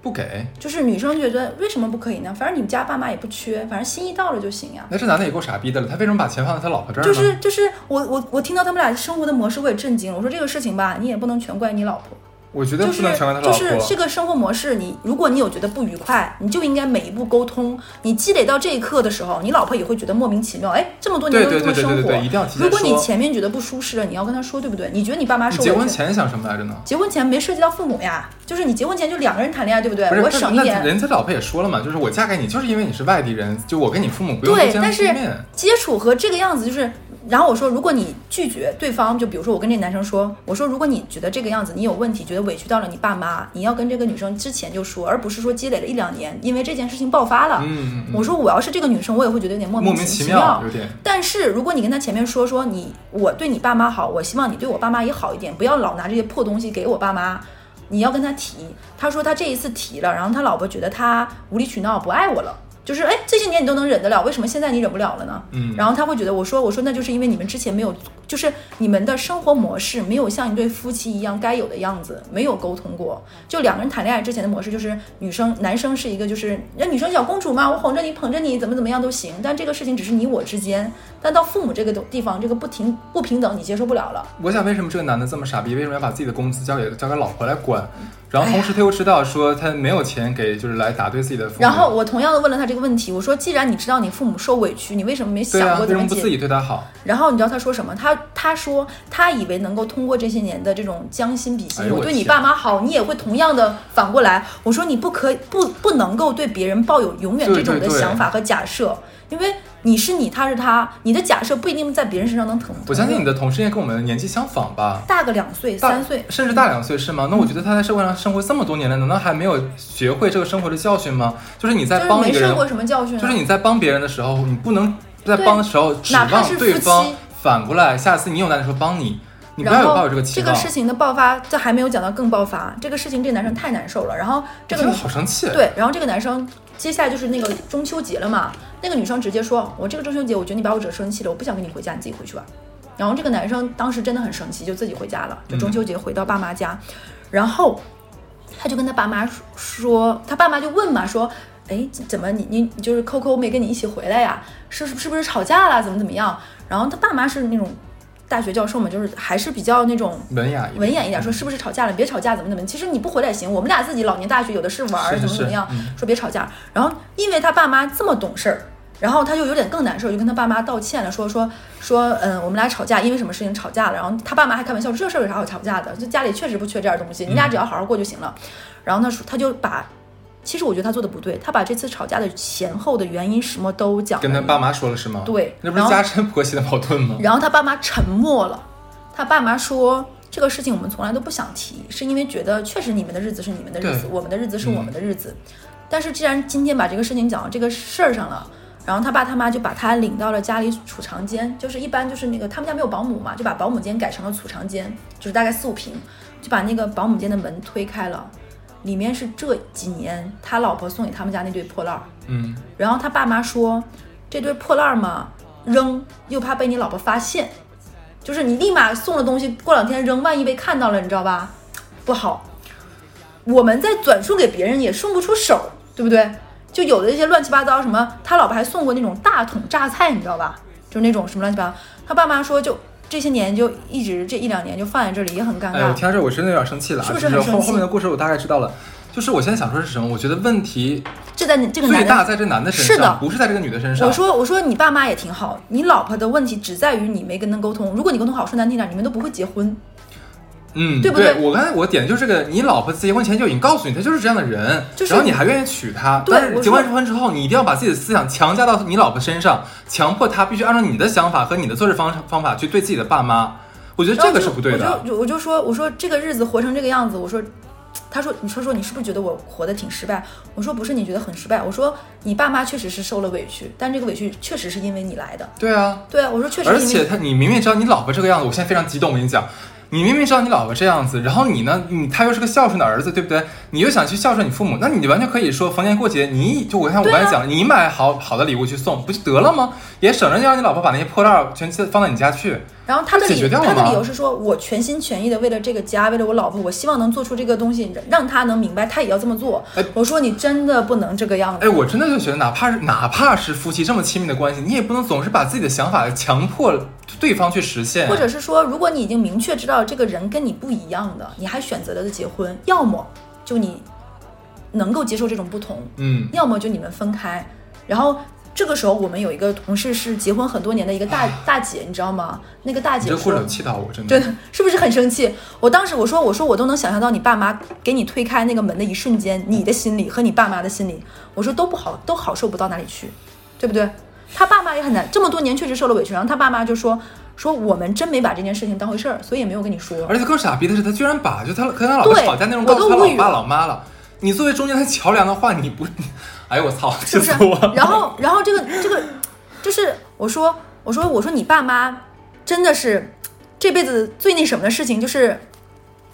不给，就是女生觉得为什么不可以呢？反正你们家爸妈也不缺，反正心意到了就行呀。那这男的也够傻逼的了，他为什么把钱放在他老婆这儿呢？就是就是我我我听到他们俩生活的模式，我也震惊了。我说这个事情吧，你也不能全怪你老婆，我觉得就是不能全怪他就老婆。是这个生活模式，你如果你有觉得不愉快，你就应该每一步沟通。你积累到这一刻的时候，你老婆也会觉得莫名其妙。哎，这么多年对对都是这么生活对对对对，一定要提前如果你前面觉得不舒适了，你要跟他说，对不对？你觉得你爸妈你受委屈？结婚前想什么来着呢？结婚前没涉及到父母呀，就是你结婚前就两个人谈恋爱，对不对？不，我省一点。人家老婆也说了嘛，就是我嫁给你，就是因为你是外地人，就我跟你父母不用对，见但是。接触和这个样子就是，然后我说，如果你拒绝对方，就比如说我跟这男生说，我说如果你觉得这个样子你有问题，觉得委屈到了你爸妈，你要跟这个女生之前就说，而不是说积累了一两年，因为这件事情爆发了。嗯我说我要是这个女生，我也会觉得有点莫莫名其其妙，有点。但是如果你跟他前面说说你我对你爸妈好，我希望你对我爸妈也好一点，不要老拿这些破东西给我爸妈。你要跟他提，他说他这一次提了，然后他老婆觉得他无理取闹不爱我了，就是哎这些年你都能忍得了，为什么现在你忍不了了呢？嗯然后他会觉得我说我说那就是因为你们之前没有，就是你们的生活模式没有像一对夫妻一样该有的样子，没有沟通过。就两个人谈恋爱之前的模式就是女生男生是一个就是那女生小公主嘛，我哄着你捧着你怎么怎么样都行，但这个事情只是你我之间，但到父母这个地方这个不停不平等你接受不了了。我想为什么这个男的这么傻逼？为什么要把自己的工资交给交给老婆来管？然后同时他又知道说他没有钱给，就是来打对自己的父母。然后我同样的问了他这个问题，我说既然你知道你父母受委屈，你为什么没想过怎么解为什么不自己对他好？然后你知道他说什么？他他说他以为能够通过这些年的这种将心比心，我对你爸妈好，你也会同样的反过来。我说你不可不不能够对别人抱有永远这种的想法和假设，因为你是你，他是他，你的假设不一定在别人身上能成。我相信你的的同事应该跟我们的年纪相仿吧？大个两岁三岁，甚至大两岁是吗？那我觉得他在社会上生活这么多年了，难道还没有学会这个生活的教训吗？就是你在帮一个人没受过什么教训、啊，就是你在帮别人的时候，你不能在帮的时候指望对方反过来，下次你有难的时候帮你，你不要有然后抱有这个期望。这个事情的爆发，这还没有讲到更爆发。这个事情，这个男生太难受了。然后这个好生气。对，然后这个男生接下来就是那个中秋节了嘛，那个女生直接说：“我这个中秋节，我觉得你把我惹生气了，我不想跟你回家，你自己回去吧。”然后这个男生当时真的很生气，就自己回家了，就中秋节回到爸妈家，然后他就跟他爸妈说，他爸妈就问嘛，说：“哎，怎么你你就是扣扣没跟你一起回来呀？是是不是吵架了？怎么怎么样？”然后他爸妈是那种大学教授嘛，就是还是比较那种文雅文雅一点，说是不是吵架了？别吵架，怎么怎么？其实你不回来也行，我们俩自己老年大学有的是玩怎么怎么样说别吵架。然后因为他爸妈这么懂事儿，然后他就有点更难受，就跟他爸妈道歉了，说说说，嗯，我们俩吵架，因为什么事情吵架了。然后他爸妈还开玩笑说，这事儿有啥好吵架的？就家里确实不缺这点东西，你俩只要好好过就行了。然后他说，他就把，其实我觉得他做的不对，他把这次吵架的前后的原因什么都讲了跟他爸妈说了是吗？对那不是然后家珍婆媳的矛盾吗？然后他爸妈沉默了，他爸妈说这个事情我们从来都不想提，是因为觉得确实你们的日子是你们的日子，我们的日子是我们的日子。但是既然今天把这个事情讲到这个事儿上了，然后他爸他妈就把他领到了家里储藏间，就是一般就是那个他们家没有保姆嘛，就把保姆间改成了储藏间，就是大概四五平，就把那个保姆间的门推开了，里面是这几年他老婆送给他们家那堆破烂儿。嗯，然后他爸妈说，这堆破烂儿嘛，扔又怕被你老婆发现，就是你立马送了东西，过两天扔，万一被看到了，你知道吧？不好。我们再转送给别人也送不出手，对不对？就有的一些乱七八糟什么，他老婆还送过那种大桶榨菜，你知道吧？就那种什么乱七八糟。他爸妈说就。这些年就一直这一两年就放在这里，也很尴哎，我。听到这我真的有点生气了啊，是不是就是很生气后后面的故事我大概知道了。就是我现在想说是什么？我觉得问题这在你这个最大在这男的身是的上，不是在这个女的身上。我说我说你爸妈也挺好，你老婆的问题只在于你没跟他沟通。如果你沟通好，说难听点，你们都不会结婚。嗯，对不对我刚才我点的就是这个，你老婆在结婚前就已经告诉你，她就是这样的人，就是然后你还愿意娶她，但是结完婚之后，你一定要把自己的思想强加到你老婆身上，强迫她必须按照你的想法和你的做事方方法去对自己的爸妈。我觉得这个是不对的。我就我就说我说这个日子活成这个样子，我说。他说：“你说说，你是不是觉得我活得挺失败？”我说：“不是，你觉得很失败。”我说：“你爸妈确实是受了委屈，但这个委屈确实是因为你来的。对啊，对啊，我说确实而且他你明明知道你老婆这个样子，我现在非常激动，我跟你讲。你明明知道你老婆这样子，然后你呢，你他又是个孝顺的儿子，对不对？你又想去孝顺你父母，那你完全可以说逢年过节，你就我看我刚才讲了，你买好好的礼物去送，不就得了吗？也省着让你老婆把那些破烂儿全放到你家去。然后他的解理他的决掉了吗理由是说，我全心全意的为了这个家，为了我老婆，我希望能做出这个东西，让他能明白，他也要这么做。哎我说你真的不能这个样子。哎，我真的就觉得，哪怕是哪怕是夫妻这么亲密的关系，你也不能总是把自己的想法强迫对方去实现。或者是说，如果你已经明确知道这个人跟你不一样的，你还选择了结婚，要么就你能够接受这种不同，嗯，要么就你们分开。然后这个时候，我们有一个同事是结婚很多年的一个大大姐，你知道吗？那个大姐说你这故事有气到我，真的。真的是不是很生气？我当时我说我说我都能想象到你爸妈给你推开那个门的一瞬间，你的心里和你爸妈的心里，我说都不好，都好受不到哪里去，对不对？他爸妈也很难，这么多年确实受了委屈，然后他爸妈就说说我们真没把这件事情当回事儿，所以也没有跟你说。而且更傻逼的是，他居然把就他跟他老婆对吵架内容我告诉他老爸老妈了。你作为中间的桥梁的话，你不，哎呦我操，气是我了！？然后，然后这个这个，就是我说我说我说你爸妈真的是这辈子最那什么的事情，就是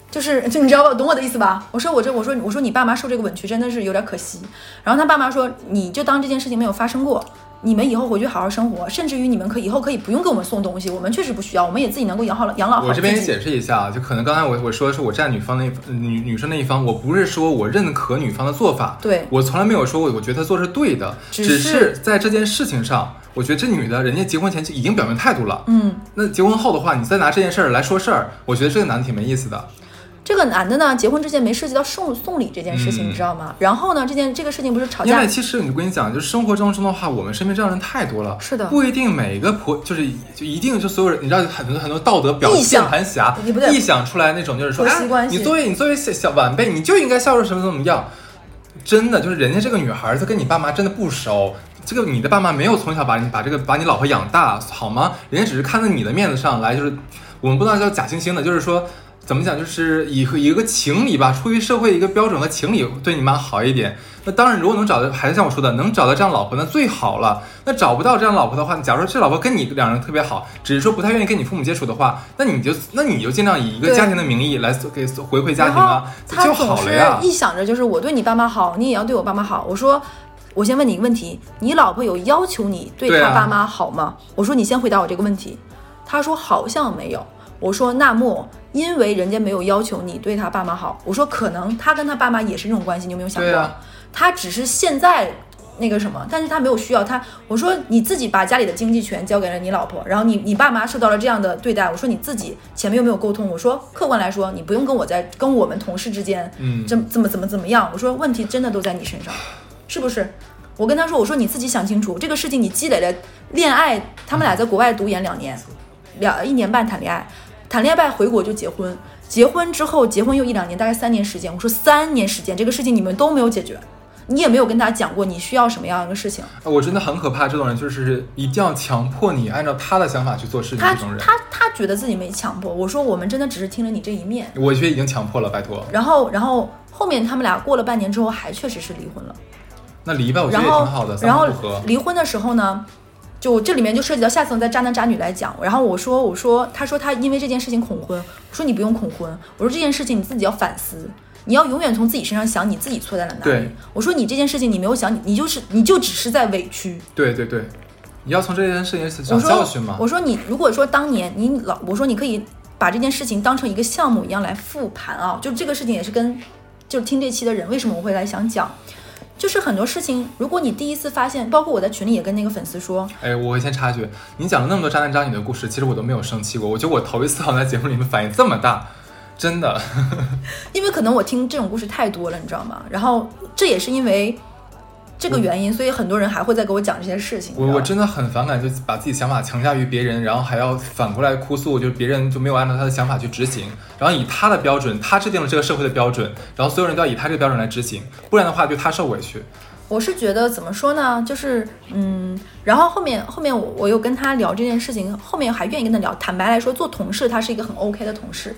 就是就 你知道吧，懂我的意思吧？我说我这我说我说你爸妈受这个委屈真的是有点可惜。然后他爸妈说，你就当这件事情没有发生过。你们以后回去好好生活，甚至于你们可以以后可以不用给我们送东西，我们确实不需要，我们也自己能够养好了养老好我这边也解释一下啊，就可能刚才我我说的是我站女方那一女女生那一方，我不是说我认可女方的做法，对。我从来没有说过我觉得她做是对的，只是在这件事情上，我觉得这女的人家结婚前就已经表明态度了，嗯，那结婚后的话，你再拿这件事儿来说事儿，我觉得这个男的挺没意思的。这个男的呢，结婚之前没涉及到送送礼这件事情，嗯你知道吗？然后呢，这件这个事情不是吵架因为，其实我跟你讲，就是生活当中的话，我们身边这样人太多了。是的不一定每个婆就是就一定就所有人，你知道很多很多道德表键盘侠臆想出来那种，就是说，哎你作为你作为小小晚辈，你就应该孝顺什么怎么样。真的就是人家这个女孩子跟你爸妈真的不熟，这个你的爸妈没有从小把你把这个把你老婆养大，好吗？人家只是看在你的面子上来，就是我们不能叫假惺惺的，就是说。怎么讲？就是以以一个情理吧，出于社会一个标准和情理，对你妈好一点。那当然，如果能找到，还是像我说的，能找到这样老婆，那最好了。那找不到这样老婆的话，假如说这老婆跟你两人特别好，只是说不太愿意跟你父母接触的话，那你就那你就尽量以一个家庭的名义来给回馈家庭啊，就他总是好了呀。一想着就是我对你爸妈好，你也要对我爸妈好。我说，我先问你一个问题，你老婆有要求你对她爸妈好吗？我说你先回答我这个问题。他说好像没有。我说那木因为人家没有要求你对他爸妈好，我说可能他跟他爸妈也是这种关系，你有没有想过？啊他只是现在。那个什么，但是他没有需要他。我说你自己把家里的经济权交给了你老婆，然后你你爸妈受到了这样的对待。我说你自己前面又没有沟通？我说客观来说，你不用跟我在跟我们同事之间，嗯怎怎么怎么怎么样？我说问题真的都在你身上，是不是？我跟他说，我说你自己想清楚，这个事情你积累了恋爱，他们俩在国外读研两年，两一年半谈恋爱，谈恋爱回国就结婚，结婚之后结婚又一两年，大概三年时间。我说三年时间，这个事情你们都没有解决，你也没有跟他讲过你需要什么样一个事情。我真的很可怕，这种人就是一定要强迫你按照他的想法去做事情，他这种人，他他觉得自己没强迫，我说我们真的只是听了你这一面。我觉得已经强迫了，拜托。然后然后后面他们俩过了半年之后，还确实是离婚了。那离吧，我觉得也挺好的，然后观不合。离婚的时候呢，就这里面就涉及到下次我再渣男渣女来讲。然后我说我说他说他因为这件事情恐婚，我说你不用恐婚，我说这件事情你自己要反思。你要永远从自己身上想你自己错在了哪里。我说你这件事情你没有想，你你就是你就只是在委屈。对对对，你要从这件事情我长说教训嘛。我说你如果说当年你老我说你可以把这件事情当成一个项目一样来复盘啊，就这个事情也是跟就是听这期的人为什么我会来想讲。就是很多事情，如果你第一次发现，包括我在群里也跟那个粉丝说，哎，我先插一句，你讲了那么多渣男渣女的故事，其实我都没有生气过。我觉得我头一次好像在节目里面反应这么大，真的。因为可能我听这种故事太多了，你知道吗？然后这也是因为这个原因，所以很多人还会再给我讲这些事情。我我真的很反感，就把自己想法强加于别人，然后还要反过来哭诉，就是别人就没有按照他的想法去执行，然后以他的标准，他制定了这个社会的标准，然后所有人都要以他这个标准来执行，不然的话就他受委屈。我是觉得怎么说呢，就是嗯，然后后面后面我我又跟他聊这件事情，后面还愿意跟他聊。坦白来说，做同事他是一个很 OK 的同事，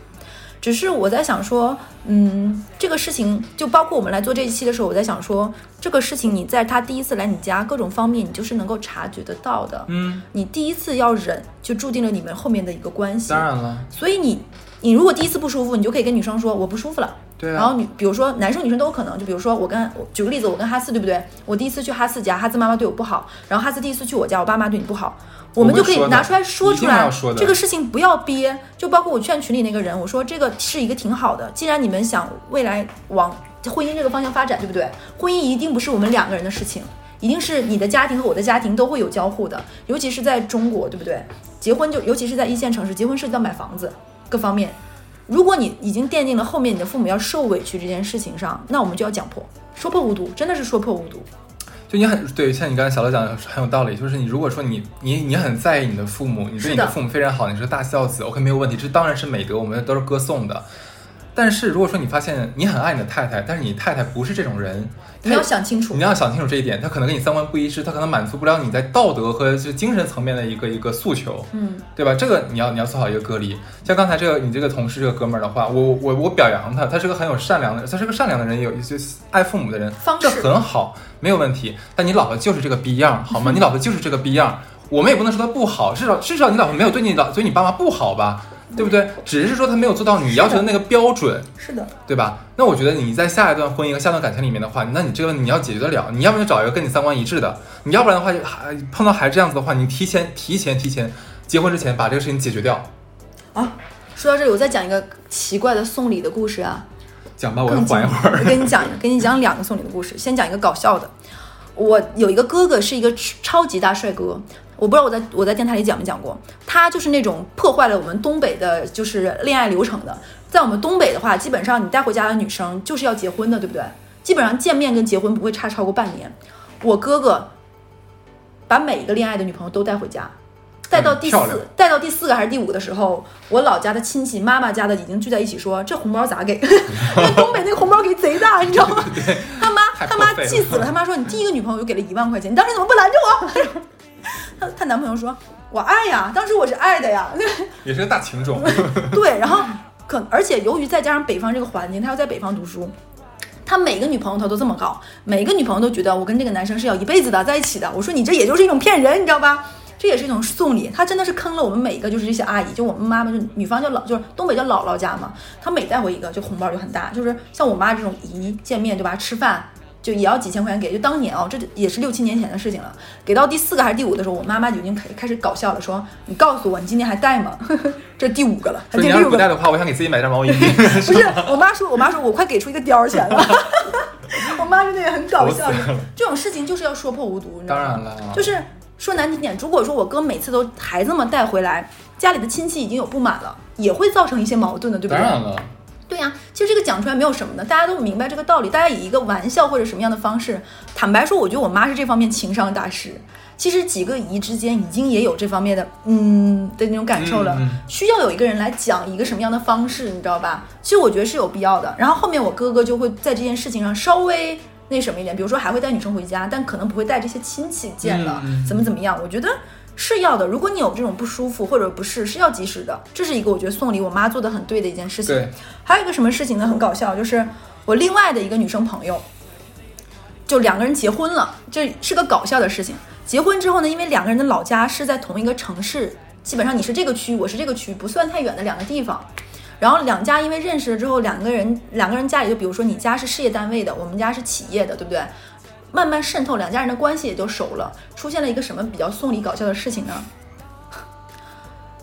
只是我在想说，嗯，这个事情就包括我们来做这一期的时候，我在想说，这个事情你在他第一次来你家各种方面，你就是能够察觉得到的。嗯，你第一次要忍，就注定了你们后面的一个关系。当然了，所以你你如果第一次不舒服，你就可以跟女生说我不舒服了。对啊。然后你，比如说男生女生都有可能，就比如说我跟我举个例子，我跟哈斯对不对？我第一次去哈斯家，哈斯妈妈对我不好，然后哈斯第一次去我家，我爸妈对你不好，我们就可以拿出来说出来这个事情不要憋。就包括我劝群里那个人，我说这个是一个挺好的，既然你们想未来往婚姻这个方向发展，对不对？婚姻一定不是我们两个人的事情。一定是你的家庭和我的家庭都会有交互的，尤其是在中国，对不对？结婚就尤其是在一线城市，结婚涉及到买房子各方面。如果你已经奠定了后面你的父母要受委屈这件事情上，那我们就要讲破，说破无毒，真的是说破无毒。就你很对，像你刚才小乐讲的很有道理，就是你如果说你你你很在意你的父母，你对你的父母非常好，你是个大孝子，OK 没有问题，这当然是美德，我们都是歌颂的。但是如果说你发现你很爱你的太太，但是你太太不是这种人，你要想清楚你，要想清楚这一点，她可能跟你三观不一致，她可能满足不了你在道德和就精神层面的一个一个诉求，嗯，对吧？这个你要你要做好一个隔离。像刚才这个你这个同事这个哥们儿的话，我我我表扬他，他是个很有善良的，他是个善良的人，有一些爱父母的人，这很好，没有问题。但你老婆就是这个逼样，好吗？你老婆就是这个逼样，我们也不能说她不好，至少至少你老婆没有对你老对你爸妈不好吧？对不对？只是说他没有做到你要求的那个标准，是的，对吧？那我觉得你在下一段婚姻和下段感情里面的话，那你这个问题你要解决得了，你要不然就找一个跟你三观一致的，你要不然的话，还碰到还这样子的话，你提前提前提前结婚之前把这个事情解决掉。啊，说到这里，我再讲一个奇怪的送礼的故事啊。讲吧，我要缓一会儿。我跟你讲，跟你讲两个送礼的故事。先讲一个搞笑的。我有一个哥哥是一个超级大帅哥，我不知道我在我在电台里讲没讲过。他就是那种破坏了我们东北的，就是恋爱流程的。在我们东北的话，基本上你带回家的女生就是要结婚的，对不对？基本上见面跟结婚不会差超过半年。我哥哥把每一个恋爱的女朋友都带回家。带到第四嗯，带到第四个还是第五个的时候，我老家的亲戚、妈妈家的已经聚在一起说，这红包咋给？因为东北那个红包给贼大，你知道吗？他妈他妈气死了，他妈说你第一个女朋友就给了一万块钱，你当时怎么不拦着我？她她男朋友说，我爱呀，当时我是爱的呀，也是个大情种。对，然后可而且由于再加上北方这个环境，他要在北方读书。他每个女朋友他都这么搞，每个女朋友都觉得我跟这个男生是要一辈子的在一起的。我说你这也就是一种骗人，你知道吧？这也是一种送礼，他真的是坑了我们每一个，就是这些阿姨，就我们妈妈，就女方叫老，就是东北叫姥姥家嘛。她每带回一个，就红包就很大，就是像我妈这种姨见面对吧，吃饭就也要几千块钱给。就当年哦，这也是六七年前的事情了。给到第四个还是第五的时候，我妈妈就已经开开始搞笑了，说你告诉我你今年还带吗？这第五个了，还说你要是第六个了。不带的话，我想给自己买件毛衣。不是，我妈说，我妈说我快给出一个貂儿钱了。我妈真的也很搞笑这种事情就是要说破无毒，你知道吗？当然了，就是说难听点，如果说我哥每次都还这么带回来，家里的亲戚已经有不满了，也会造成一些矛盾的，对不对？当然了，对呀，其实这个讲出来没有什么的，大家都明白这个道理，大家以一个玩笑或者什么样的方式，坦白说，我觉得我妈是这方面情商大师。其实几个姨之间已经也有这方面的嗯的那种感受了，需要有一个人来讲一个什么样的方式，你知道吧？其实我觉得是有必要的。然后后面我哥哥就会在这件事情上稍微那什么一点，比如说还会带女生回家，但可能不会带这些亲戚见了，怎么怎么样？我觉得是要的。如果你有这种不舒服或者不适，是要及时的。这是一个我觉得送礼我妈做的很对的一件事情。对，还有一个什么事情呢？很搞笑，就是我另外的一个女生朋友，就两个人结婚了，这是个搞笑的事情。结婚之后呢，因为两个人的老家是在同一个城市，基本上你是这个区，我是这个区，不算太远的两个地方。然后两家因为认识了之后，两个人两个人家里就比如说你家是事业单位的，我们家是企业的，对不对？慢慢渗透，两家人的关系也就熟了。出现了一个什么比较送礼搞笑的事情呢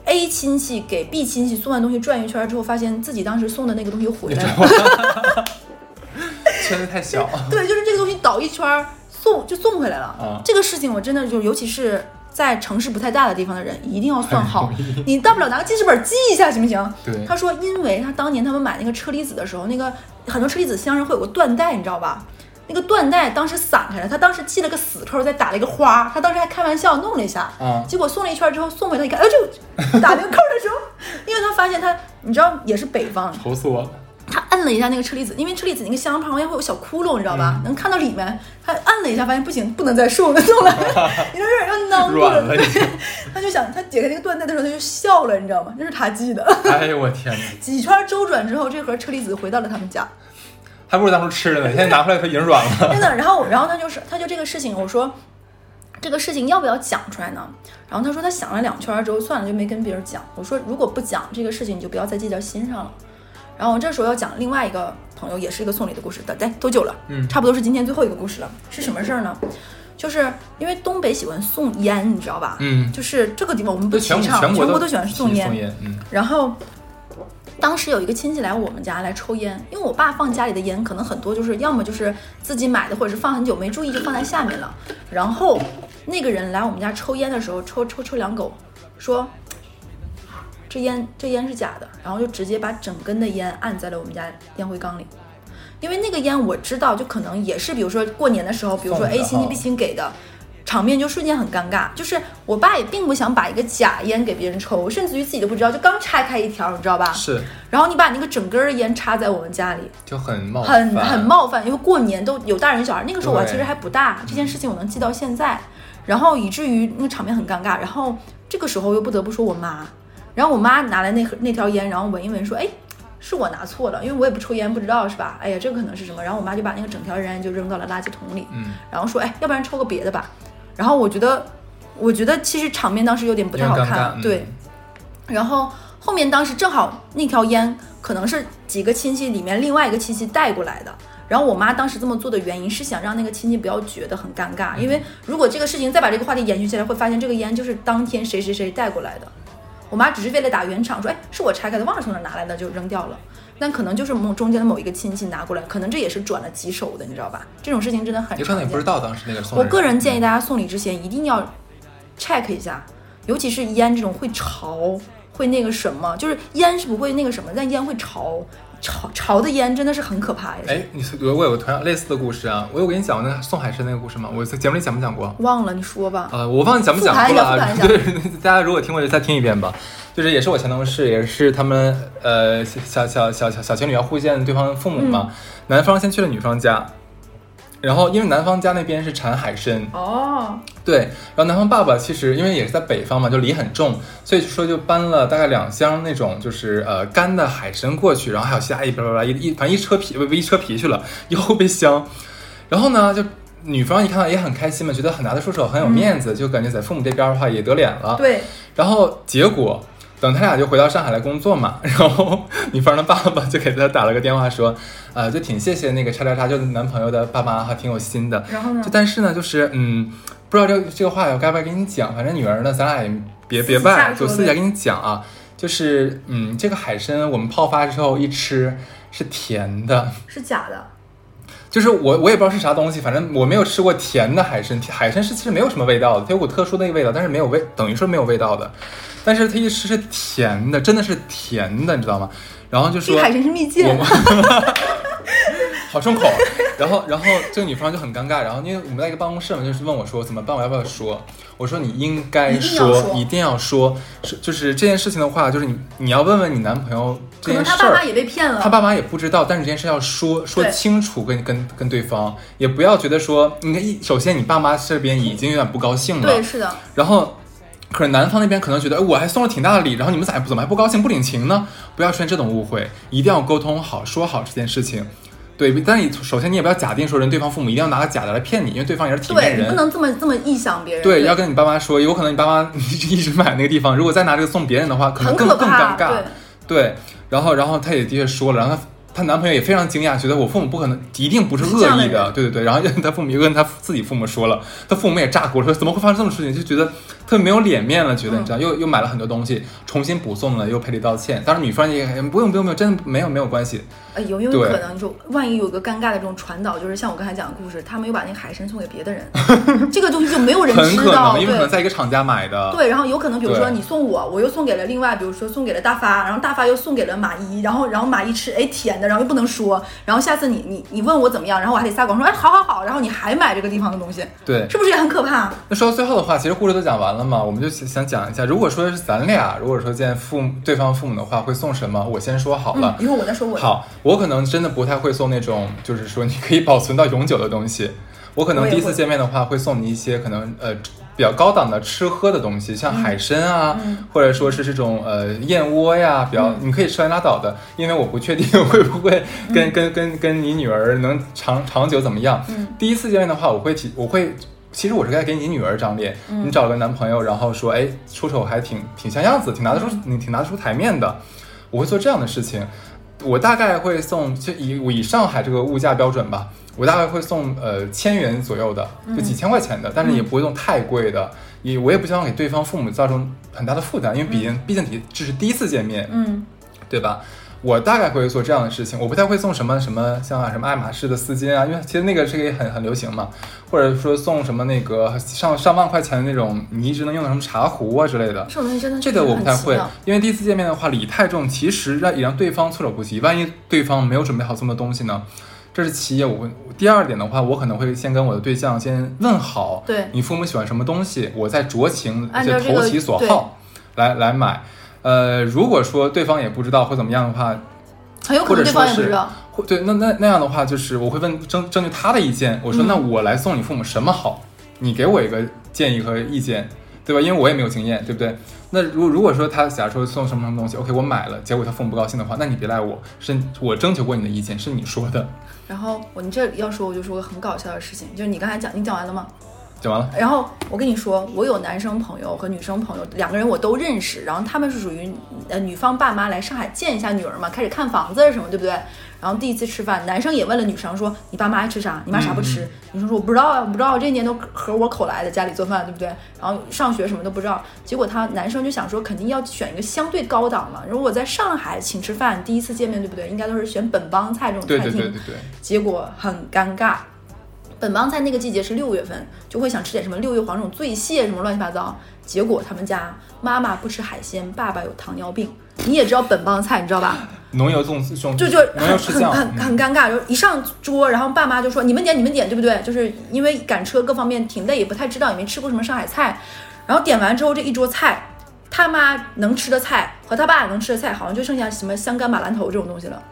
？A 亲戚给 B 亲戚送完东西转一圈之后，发现自己当时送的那个东西回来了。圈子太小。对，就是这个东西倒一圈儿送就送回来了。啊这个事情我真的就，尤其是在城市不太大的地方的人，一定要算好。你大不了拿个记事本记一下，行不行？对他说，因为他当年他们买那个车厘子的时候，那个很多车厘子箱上会有个缎带，你知道吧？那个缎带当时散开了，他当时系了个死扣，再打了一个花，他当时还开玩笑弄了一下，啊结果送了一圈之后送回来一看，哎，就 打那个扣的时候，因为他发现他，你知道也是北方，愁死我了。他摁了一下那个车厘子，因为车厘子那个箱旁边会有小窟窿，你知道吧？能看到里面。他按了一下，发现不行，不能再送了，送了，你说有点要 囊住了他就想，他解开那个缎带的时候，他就笑了，你知道吗？那是他系的。哎呦我天哪，几圈周转之后，这盒车厘子回到了他们家，还不如当初吃的呢。现在拿回来它已经软了。真的。然后，然后他就是，他就这个事情，我说这个事情要不要讲出来呢？然后他说他想了两圈之后，算了，就没跟别人讲。我说如果不讲这个事情，你就不要再记在心上了。然后我这时候要讲另外一个朋友，也是一个送礼的故事。对，多久了？嗯差不多是今天最后一个故事了。是什么事儿呢？就是因为东北喜欢送烟，你知道吧？嗯就是这个地方我们不提倡，全国全国都喜欢送烟。送烟，嗯，然后当时有一个亲戚来我们家来抽烟，因为我爸放家里的烟可能很多就是要么就是自己买的，或者是放很久没注意就放在下面了。然后那个人来我们家抽烟的时候，抽抽抽两口，说这烟这烟是假的，然后就直接把整根的烟按在了我们家烟灰缸里。因为那个烟我知道，就可能也是，比如说过年的时候，比如说 A 亲戚 B 亲给的，场面就瞬间很尴尬。就是我爸也并不想把一个假烟给别人抽，甚至于自己都不知道，就刚拆开一条，你知道吧？是然后你把那个整根儿烟插在我们家里，就很冒很犯很冒犯，因为过年都有大人小孩，那个时候我其实还不大，这件事情我能记到现在，然后以至于那个场面很尴尬，然后这个时候又不得不说我妈，然后我妈拿来那盒那条烟，然后闻一闻说，哎。是我拿错了，因为我也不抽烟，不知道是吧？哎呀，这个可能是什么？然后我妈就把那个整条烟就扔到了垃圾桶里，嗯，然后说，哎，要不然抽个别的吧。然后我觉得，我觉得其实场面当时有点不太好看，对。然后后面当时正好那条烟可能是几个亲戚里面另外一个亲戚带过来的。然后我妈当时这么做的原因是想让那个亲戚不要觉得很尴尬，因为如果这个事情再把这个话题延续下来，会发现这个烟就是当天谁谁谁带过来的。我妈只是为了打圆场，说哎是我拆开的，忘了从哪儿拿来的就扔掉了。但可能就是某中间的某一个亲戚拿过来，可能这也是转了几手的，你知道吧？这种事情真的很你可能。也不知道当时那个送我个人建议大家送礼之前一定要 check 一下，尤其是烟这种会潮，会那个什么，就是烟是不会那个什么，但烟会潮，潮潮的烟真的是很可怕。也是哎，你是我我有个同样类似的故事啊，我有跟你讲过那个送海生那个故事吗？我在节目里讲没讲过？忘了你说吧。呃，我忘记讲没讲过了 对，大家如果听过就再听一遍吧。就是也是我前同事，也是他们呃小小小小小情侣要互见对方父母嘛，嗯男方先去了女方家，然后因为男方家那边是产海参，哦，对，然后男方爸爸其实因为也是在北方嘛，就梨很重，所以说就搬了大概两箱那种就是呃干的海参过去，然后还有虾一巴拉巴拉一一反正一车皮不不一车皮去了，一后备箱。然后呢，就女方一看到也很开心嘛，觉得很拿得出手，很有面子，就感觉在父母这边的话也得脸了。对，然后结果等他俩就回到上海来工作嘛，然后女方的爸爸就给他打了个电话说，呃，就挺谢谢那个叉叉叉，就是男朋友的爸妈还挺有心的。然后呢就？但是呢，就是嗯，不知道这个这个话我该不该跟你讲，反正女儿呢，咱俩也别别私下拜，就私下跟你讲啊。就是嗯，这个海参我们泡发之后一吃是甜的，是假的。就是我我也不知道是啥东西，反正我没有吃过甜的海参，海参是其实没有什么味道的，它有股特殊的味道，但是没有味，等于说没有味道的。但是它一吃是甜的，真的是甜的，你知道吗？然后就说这个海参是蜜饯 好重口。然后，然后这个女方就很尴尬。然后因为我们在一个办公室嘛，就是问我说怎么办，我要不要说？我说你应该说，一定要说。是就是这件事情的话，就是你你要问问你男朋友这可能件事儿他爸妈。也被骗了。他爸妈也不知道，但是这件事要说说清楚跟，跟跟对方，也不要觉得说，你看一首先你爸妈这边已经有点不高兴了，对，是的，然后，可是男方那边可能觉得，哎，我还送了挺大的礼，然后你们咋不怎么还不高兴不领情呢？不要出现这种误会，一定要沟通好，说好这件事情。对，但你首先你也不要假定说人对方父母一定要拿个假的来骗你，因为对方也是体面对你不人。能这么这么臆想别人。对，要跟你爸妈说，有可能你爸妈 一直买那个地方，如果再拿这个送别人的话，可能更更。尴尬。对，对，然后然后他也的确说了，然后她她男朋友也非常惊讶，觉得我父母不可能一定不是恶意的，人对对对。然后 她父母又跟她自己父母说了，她父母也炸锅，说怎么会发生这种事情，就觉得特别没有脸面了，觉得你知道，又又买了很多东西，重新补送了，又赔礼道歉。当时女方也哎不用不用不用，真的没有没有关系。呃，有没有可能就万一有个尴尬的这种传导，就是像我刚才讲的故事，他们又把那个海参送给别的人，这个东西就没有人很可知道，能，因为可能。在一个厂家买的。对，然后有可能，比如说你送我，我又送给了另外，比如说送给了大发，然后大发又送给了马一，然后然后马一吃，哎甜的，然后又不能说，然后下次你你你问我怎么样，然后我还得撒谎说，哎好好好，然后你还买这个地方的东西，对是不是也很可怕？那说到最后的话，其实故事都讲完了嘛，我们就想想讲一下，如果说是咱俩，如果说见父母对方父母的话，会送什么？我先说好了。嗯，一会儿我再说我。好，我可能真的不太会送那种，就是说你可以保存到永久的东西。我可能第一次见面的话，会送你一些可能呃比较高档的吃喝的东西，像海参啊，嗯。或者说是这种呃燕窝呀，比较、你可以吃完拉倒的，因为我不确定会不会跟、跟跟跟你女儿能长长久怎么样。嗯。第一次见面的话，我会提我会。其实我是该给你女儿长脸，嗯。你找个男朋友，然后说，哎，出手还挺挺像样子，挺拿得出，挺拿得出台面的。我会做这样的事情，我大概会送，就以我以上海这个物价标准吧，我大概会送呃千元左右的，就几千块钱的，但是也不会送太贵的，也我也不希望给对方父母造成很大的负担，因为毕竟、毕竟你这是第一次见面，嗯，对吧？我大概会做这样的事情，我不太会送什么什么像什么爱马仕的丝巾啊，因为其实那个这个也很很流行嘛，或者说送什么那个上上万块钱的那种你一直能用的什么茶壶啊之类的，这种东西真的这个我不太会因为第一次见面的话，礼太重，其实让也让对方措手不及。万一对方没有准备好这么多东西呢？这是其一。我会第二点的话，我可能会先跟我的对象先问好，对你父母喜欢什么东西，我再酌情就投其所好来来买。呃，如果说对方也不知道或怎么样的话，很有可或者能对方说是也不知道。或对那那那样的话，就是我会问征征求他的意见。我说，嗯那我来送你父母什么好？你给我一个建议和意见，对吧？因为我也没有经验，对不对？那如如果说他假如说送什么什么东西，OK，我买了，结果他父母不高兴的话，那你别赖我，是我征求过你的意见，是你说的。然后我你这要说，我就说个很搞笑的事情，就是你刚才讲，你讲完了吗？讲完了，然后我跟你说，我有男生朋友和女生朋友，两个人我都认识。然后他们是属于呃女方爸妈来上海见一下女儿嘛，开始看房子什么，对不对？然后第一次吃饭，男生也问了女生说：“你爸妈爱吃啥？你妈啥不吃？”女生说：“我不知道啊，我不知道，这一年都合我口来的，家里做饭，对不对？然后上学什么都不知道。结果他男生就想说，肯定要选一个相对高档嘛。如果在上海请吃饭，第一次见面，对不对？应该都是选本帮菜这种餐厅。对对对对，结果很尴尬。本帮菜那个季节是六月份，就会想吃点什么六月黄这种醉蟹什么乱七八糟。结果他们家妈妈不吃海鲜，爸爸有糖尿病。你也知道本帮菜，你知道吧？浓油重重，就就很很，很尴尬，就一上桌，然后爸妈就说你们点你们点，对不对？就是因为赶车各方面挺累，也不太知道，也没吃过什么上海菜。然后点完之后，这一桌菜，他妈能吃的菜和他爸能吃的菜，好像就剩下什么香干马兰头这种东西了。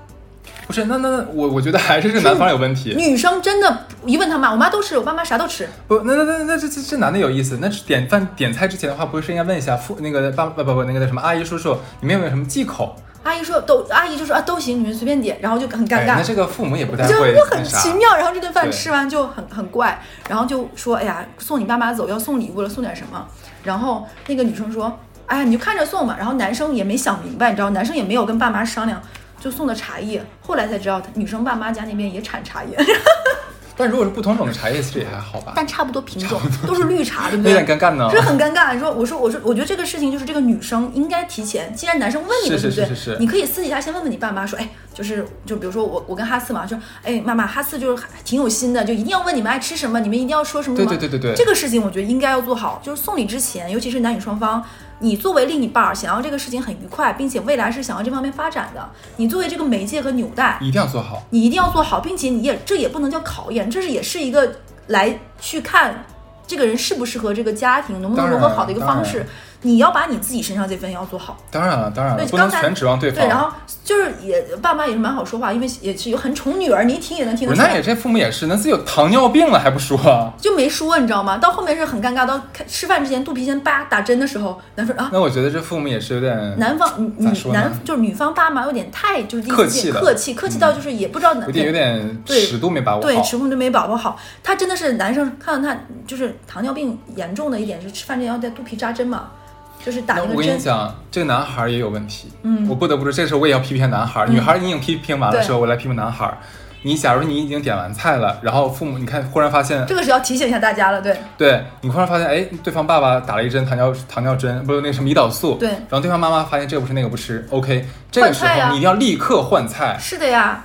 不是，那那那我我觉得还是这男方有问题。女生真的一问他妈，我妈都吃，我爸妈啥都吃。不，那那那那这这这男的有意思。那点饭点菜之前的话，不是应该问一下父那个爸不不不那个什么阿姨叔叔，你们有没有什么忌口？阿姨说都，阿姨就说啊都行，你们随便点，然后就很尴哎，尬那，这个父母也不太会就就很奇妙。然后这顿饭吃完就很很怪，然后就说哎呀，送你爸妈走要送礼物了，送点什么？然后那个女生说，哎呀你就看着送吧。然后男生也没想明白，你知道，男生也没有跟爸妈商量，就送的茶叶。后来才知道，女生爸妈家那边也产茶叶，但如果是不同种的茶叶，其实也还好吧，但差不多品种，都是绿茶，对不对有对？点尴尬呢。是很尴尬。你说，我说，我说，我觉得这个事情就是这个女生应该提前，既然男生问你了，对不对？是是是你可以私底下先问问你爸妈，说，哎，就是就比如说我我跟哈四嘛，就，哎，妈妈，哈四就是挺有心的，就一定要问你们爱吃什么，你们一定要说什么什么。对对对对对这个事情我觉得应该要做好，就是送礼之前，尤其是男女双方，你作为另一半儿，想要这个事情很愉快，并且未来是想要这方面发展的，你作为这个媒介和纽带，一定要做好。你一定要做好，并且你也这也不能叫考验，这是也是一个来去看这个人适不适合这个家庭，能不能融合好的一个方式。你要把你自己身上这份要做好。当然了，当然了，不能全指望对方。对，然后就是也爸妈也是蛮好说话，因为也是有很宠女儿，你一听也能听得出来。那也这父母也是，那自己有糖尿病了还不说？就没说，你知道吗？到后面是很尴尬，到开吃饭之前肚皮先叭打针的时候，男方啊，那我觉得这父母也是有点男方女男就是女方爸妈有点太就是客气客气，客气到就是也不知道哪有点有点对尺度没把握对，好。尺度都没把握好。他真的是男生，看到他就是糖尿病严重的一点是吃饭之前要在肚皮扎针嘛，就是打那我那个针。跟你讲，这个男孩儿也有问题。嗯，我不得不说，这时候我也要批评男孩儿。女孩儿你已经批评完了嗯对之后，我来批评男孩儿。你假如你已经点完菜了，然后父母你看忽然发现，这个是要提醒一下大家了，对对你忽然发现，哎，对方爸爸打了一针糖尿糖尿针，不是那个什么胰岛素，对然后对方妈妈发现这个不吃那个不吃，OK，这个时候你一定要立刻换菜，是的呀，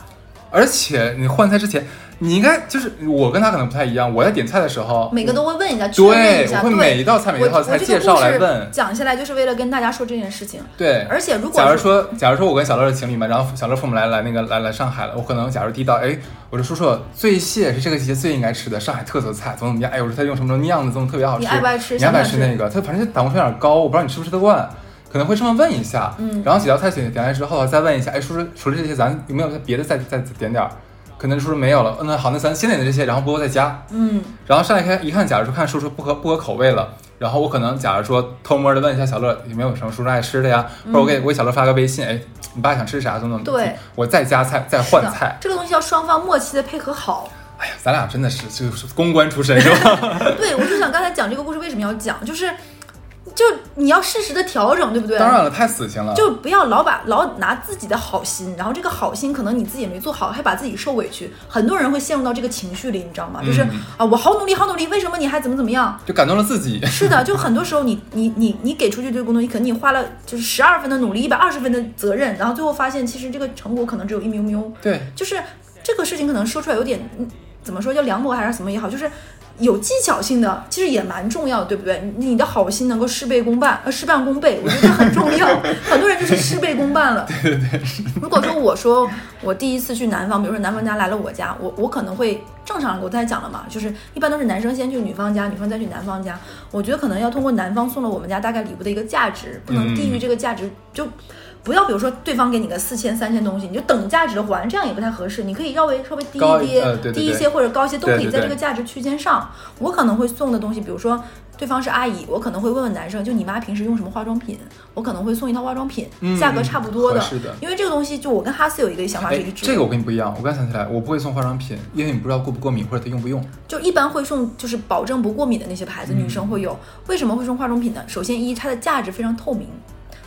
而且你换菜之前，你应该就是我跟他可能不太一样，我在点菜的时候，每个都会问一下，确认对一，下，我会每一道菜每一道菜介绍来问，讲下来就是为了跟大家说这件事情。对，而且如果假如说，假如说我跟小乐是情侣嘛，然后小乐父母来来那个来来上海了，我可能假如第一道，哎，我说叔叔，醉蟹是这个季节最应该吃的上海特色菜，怎么怎么样？哎，我说他用什么什么酿的，怎么特别好吃？你爱不爱吃你爱不爱吃那个？他反正就胆固醇有点高，我不知道你吃不吃得惯，可能会这么问一下。嗯然后几道菜点点来之后，再问一下，哎，叔叔，除了这些，咱有没有别的再再再点点儿？可能叔叔没有了，嗯，那好，那咱先点的这些，然后不过再加。嗯，然后上来看一看，假如说看叔叔不合不合口味了，然后我可能假如说偷摸的问一下小乐有没有什么叔叔爱吃的呀，或者我给我给小乐发个微信，哎，你爸想吃啥怎么怎么，对，我再加菜再换菜，这个东西要双方默契的配合好。哎呀，咱俩真的是就是公关出身是吧？对，我就想刚才讲这个故事为什么要讲，就是就你要适时的调整，对不对？当然了，太死心了，就不要老把老拿自己的好心，然后这个好心可能你自己也没做好，还把自己受委屈。很多人会陷入到这个情绪里，你知道吗？就是、嗯啊，我好努力，好努力，为什么你还怎么怎么样？就感动了自己。是的，就很多时候你你你你给出去这个工作，你可能你花了就是十二分的努力，一百二十分的责任，然后最后发现其实这个成果可能只有一喵喵。对，就是这个事情可能说出来有点，嗯怎么说叫凉薄还是什么也好，就是有技巧性的，其实也蛮重要的，对不对？你你的好心能够事倍功半，呃，事半功倍，我觉得这很重要。很多人就是事倍功半了。对对对。如果说我说我第一次去男方，比如说男方家来了我家，我我可能会正常，我刚才讲了嘛，就是一般都是男生先去女方家，女方再去男方家。我觉得可能要通过男方送了我们家大概礼物的一个价值，不能低于这个价值，就不要比如说对方给你个四千、三千东西，你就等价值还，这样也不太合适。你可以稍微稍微低一低，低一些或者高一些，都可以在这个价值区间上。我可能会送的东西，比如说对方是阿姨，我可能会问问男生，就你妈平时用什么化妆品？我可能会送一套化妆品，嗯价格差不多的。因为这个东西，就我跟哈斯有一个想法是哎一，致的。这个我跟你不一样，我刚想起来，我不会送化妆品，因为你不知道过不过敏或者他用不用。就一般会送，就是保证不过敏的那些牌子，女生会有。为什么会送化妆品呢？首先一，它的价值非常透明，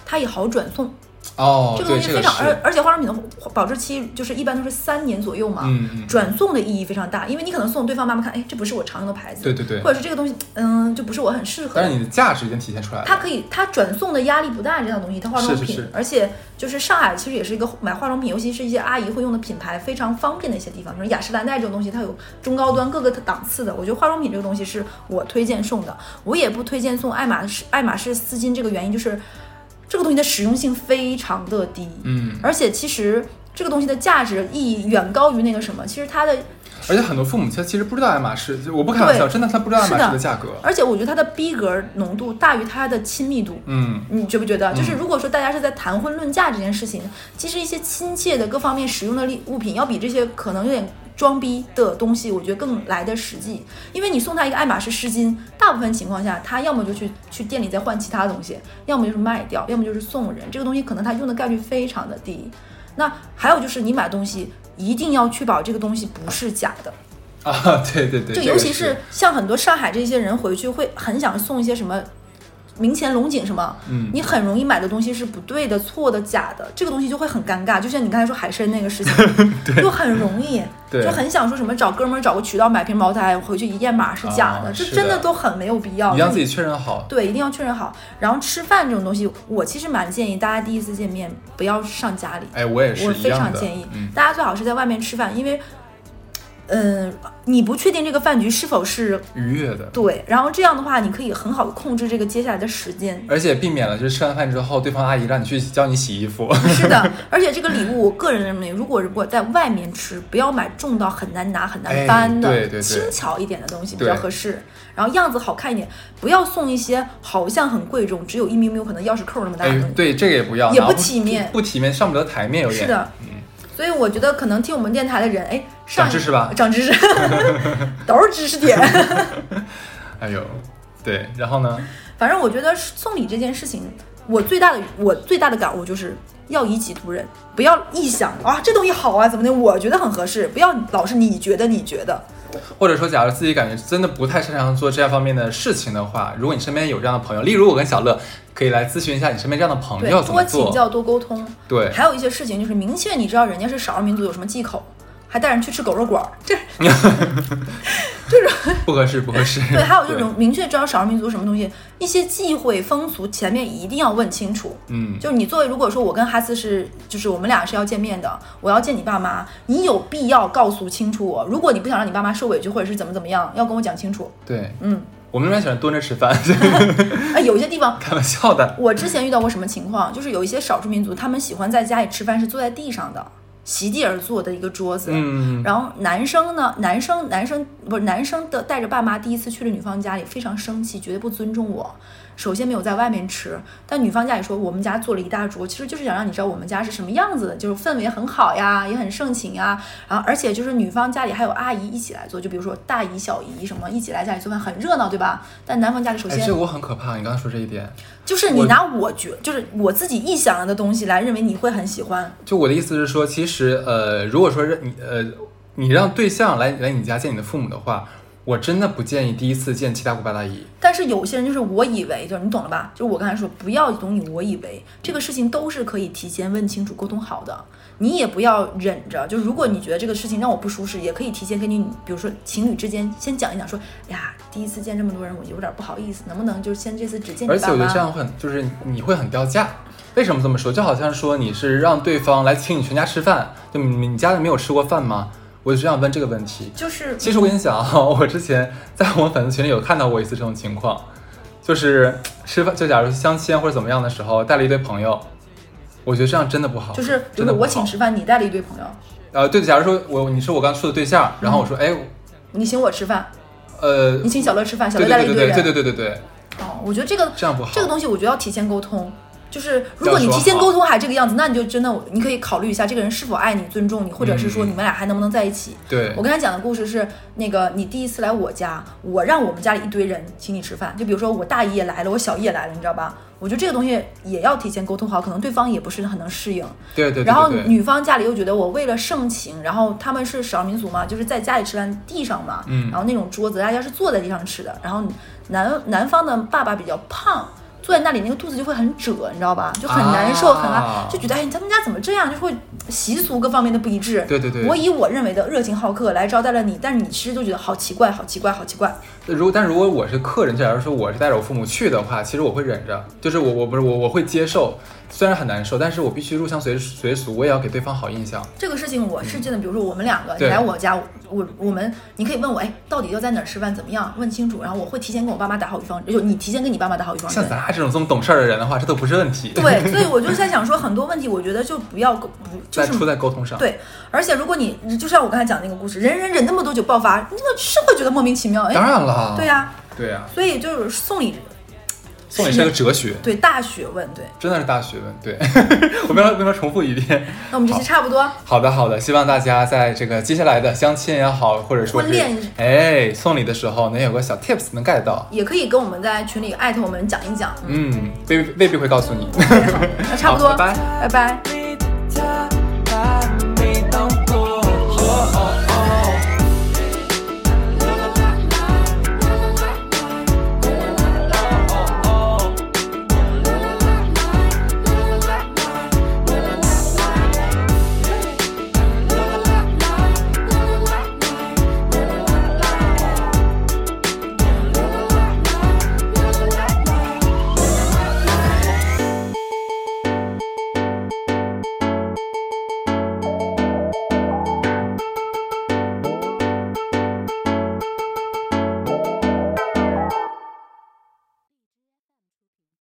它也好转送。哦，这个东西非常，而是，而且化妆品的保质期就是一般都是三年左右嘛。嗯嗯转送的意义非常大，因为你可能送对方妈妈看，哎，这不是我常用的牌子，对对对或者是这个东西，嗯，就不是我很适合的。但是你的价值已经体现出来了。它可以，它转送的压力不大，这样东西它化妆品，是是是而且就是上海其实也是一个买化妆品，尤其是一些阿姨会用的品牌非常方便的一些地方，比如雅诗兰黛这种东西，它有中高端各个档次的。我觉得化妆品这个东西是我推荐送的，我也不推荐送爱马仕爱马仕丝巾，这个原因就是这个东西的实用性非常的低，嗯，而且其实这个东西的价值意义远高于那个什么，其实它的而且很多父母他其实不知道爱马仕，就我不开玩笑，真的他不知道爱马仕的价格。而且我觉得它的逼格浓度大于它的亲密度。嗯，你觉不觉得？就是如果说大家是在谈婚论嫁这件事情，其实一些亲切的各方面实用的利物品，要比这些可能有点装逼的东西，我觉得更来的实际。因为你送他一个爱马仕湿巾，大部分情况下，他要么就去去店里再换其他东西，要么就是卖掉，要么就是送人。这个东西可能他用的概率非常的低。那还有就是你买东西一定要确保这个东西不是假的。啊，对对对，就尤其是像很多上海这些人回去会很想送一些什么明前龙井什么，嗯你很容易买的东西是不对的、错的、假的，这个东西就会很尴尬。就像你刚才说海参那个事情，就很容易，就很想说什么找哥们儿找个渠道买瓶茅台回去一验码是假的，这真的的都很没有必要。你让自己确认好。对，一定要确认好。然后吃饭这种东西，我其实蛮建议大家第一次见面不要上家里。哎，我也是我非。常建议、嗯，大家最好是在外面吃饭，因为嗯，你不确定这个饭局是否是愉悦的，对，然后这样的话，你可以很好的控制这个接下来的时间。而且避免了就是吃完饭之后，对方阿姨让你去教你洗衣服。是的，而且这个礼物，我个人认为，如果如果在外面吃，不要买重到很难拿、很难搬的，哎对对对轻巧一点的东西比较合适。然后样子好看一点，不要送一些好像很贵重，只有一米米可能钥匙扣那么大的东西。，哎对，这个也不要，也不体面不体面，上不了台面，有点。是的，所以我觉得可能听我们电台的人，哎，上长知识吧长知识，都是知识点。哎呦，对，然后呢？反正我觉得送礼这件事情，我最大的我最大的感悟就是要以己度人，不要臆想啊这东西好啊怎么的，我觉得很合适，不要老是你觉得你觉得。或者说，假如自己感觉真的不太擅长做这样方面的事情的话，如果你身边有这样的朋友，例如我跟小乐，可以来咨询一下你身边这样的朋，友怎么做。多请教多沟通。对，还有一些事情就是明确你知道人家是少数民族有什么忌口，还带人去吃狗肉馆儿，这 不合适，不合适。对，还有就是明确知道少数民族什么东西，一些忌讳风俗前面一定要问清楚。嗯，就是你作为，如果说我跟哈斯是，就是我们俩是要见面的，我要见你爸妈，你有必要告诉清楚我。如果你不想让你爸妈受委屈，或者是怎么怎么样，要跟我讲清楚。对，嗯，我们那边喜欢蹲着吃饭，哎，有一些地方，开玩笑的。我之前遇到过什么情况，就是有一些少数民族，他们喜欢在家里吃饭是坐在地上的，席地而坐的一个桌子。嗯，然后男生呢，男生男生不是男生的带着爸妈第一次去了女方家里，非常生气，绝对不尊重我。首先没有在外面吃，但女方家里说我们家做了一大桌，其实就是想让你知道我们家是什么样子的，就是氛围很好呀，也很盛情呀。然后而且就是女方家里还有阿姨一起来做，就比如说大姨、小姨什么一起来家里做饭，很热闹，对吧？但男方家里首哎，先这个我很可怕。你刚才说这一点，就是你拿我觉，就是我自己臆想的东西来认为你会很喜欢，就我的意思是说，其实呃，如果说是你呃，你让对象来来你家见你的父母的话，我真的不建议第一次见七大姑八大姨。但是有些人就是我以为，就是你懂了吧？就是我刚才说，不要总以我以为这个事情都是可以提前问清楚、沟通好的。你也不要忍着，就如果你觉得这个事情让我不舒适，也可以提前跟你，比如说情侣之间先讲一讲，说，哎呀，第一次见这么多人，我有点不好意思，能不能就是先这次只见你爸而且我觉得这？样会很，就是你会很掉价。为什么这么说？就好像说你是让对方来请你全家吃饭，就你你家里没有吃过饭吗？我就想问这个问题，就是，其实我跟你讲啊，我之前在我们粉丝群里有看到过一次这种情况，就是吃饭，就假如相亲或者怎么样的时候，带了一堆朋友，我觉得这样真的不好，就是就是我请吃饭，你带了一堆朋友。呃，对，假如说我你是我刚处的对象，然后我说，哎、你请我吃饭，呃，你请小乐吃饭，小乐带了一堆人，对对对对对对。哦，我觉得这个这样不好，这个东西我觉得要提前沟通。就是如果你提前沟通还这个样子，那你就真的你可以考虑一下这个人是否爱你、尊重你，或者是说嗯你们俩还能不能在一起。对我跟他讲的故事是那个你第一次来我家，我让我们家里一堆人请你吃饭，就比如说我大姨也来了，我小姨也来了，你知道吧？我觉得这个东西也要提前沟通好，可能对方也不是很能适应。对对对然后女方家里又觉得我为了盛情，然后他们是少数民族嘛，就是在家里吃饭地上嘛，嗯然后那种桌子大家是坐在地上吃的，然后男男方的爸爸比较胖。坐在那里，那个肚子就会很褶，你知道吧？就很难受，啊很啊，就觉得哎，他们家怎么这样？就会习俗各方面的不一致。对对对我以我认为的热情好客来招待了你，但是你其实就觉得好奇怪，好奇怪，好奇怪。如果但如果我是客人，假如说我是带着我父母去的话，其实我会忍着，就是我我不是我我会接受，虽然很难受，但是我必须入乡随随俗，我也要给对方好印象。这个事情我是真的，比如说我们两个，你来我家，我我我们，你可以问我，哎，到底要在哪儿吃饭，怎么样，问清楚，然后我会提前跟我爸妈打好预防，就你提前跟你爸妈打好预防针像。咱 俩这种这么懂事儿的人的话，这都不是问题。对，所以我就在想说，很多问题我觉得就不要沟不就是出在沟通上。对，而且如果你就像我刚才讲那个故事，忍忍忍那么多久爆发，你那是会觉得莫名其妙，当哎，然了。对呀、对呀、所以就是送礼，送礼是个哲学，对大学问，对。真的是大学问。对，我们要我们要重复一遍。那我们这期差不多，好的，好的，希望大家在这个接下来的相亲也好，或者说是婚恋哎送礼的时候，能有个小 tips 能 get 到。也可以跟我们在群里艾特我们讲一讲。嗯，未未必会告诉你。那差不多，好拜拜拜拜。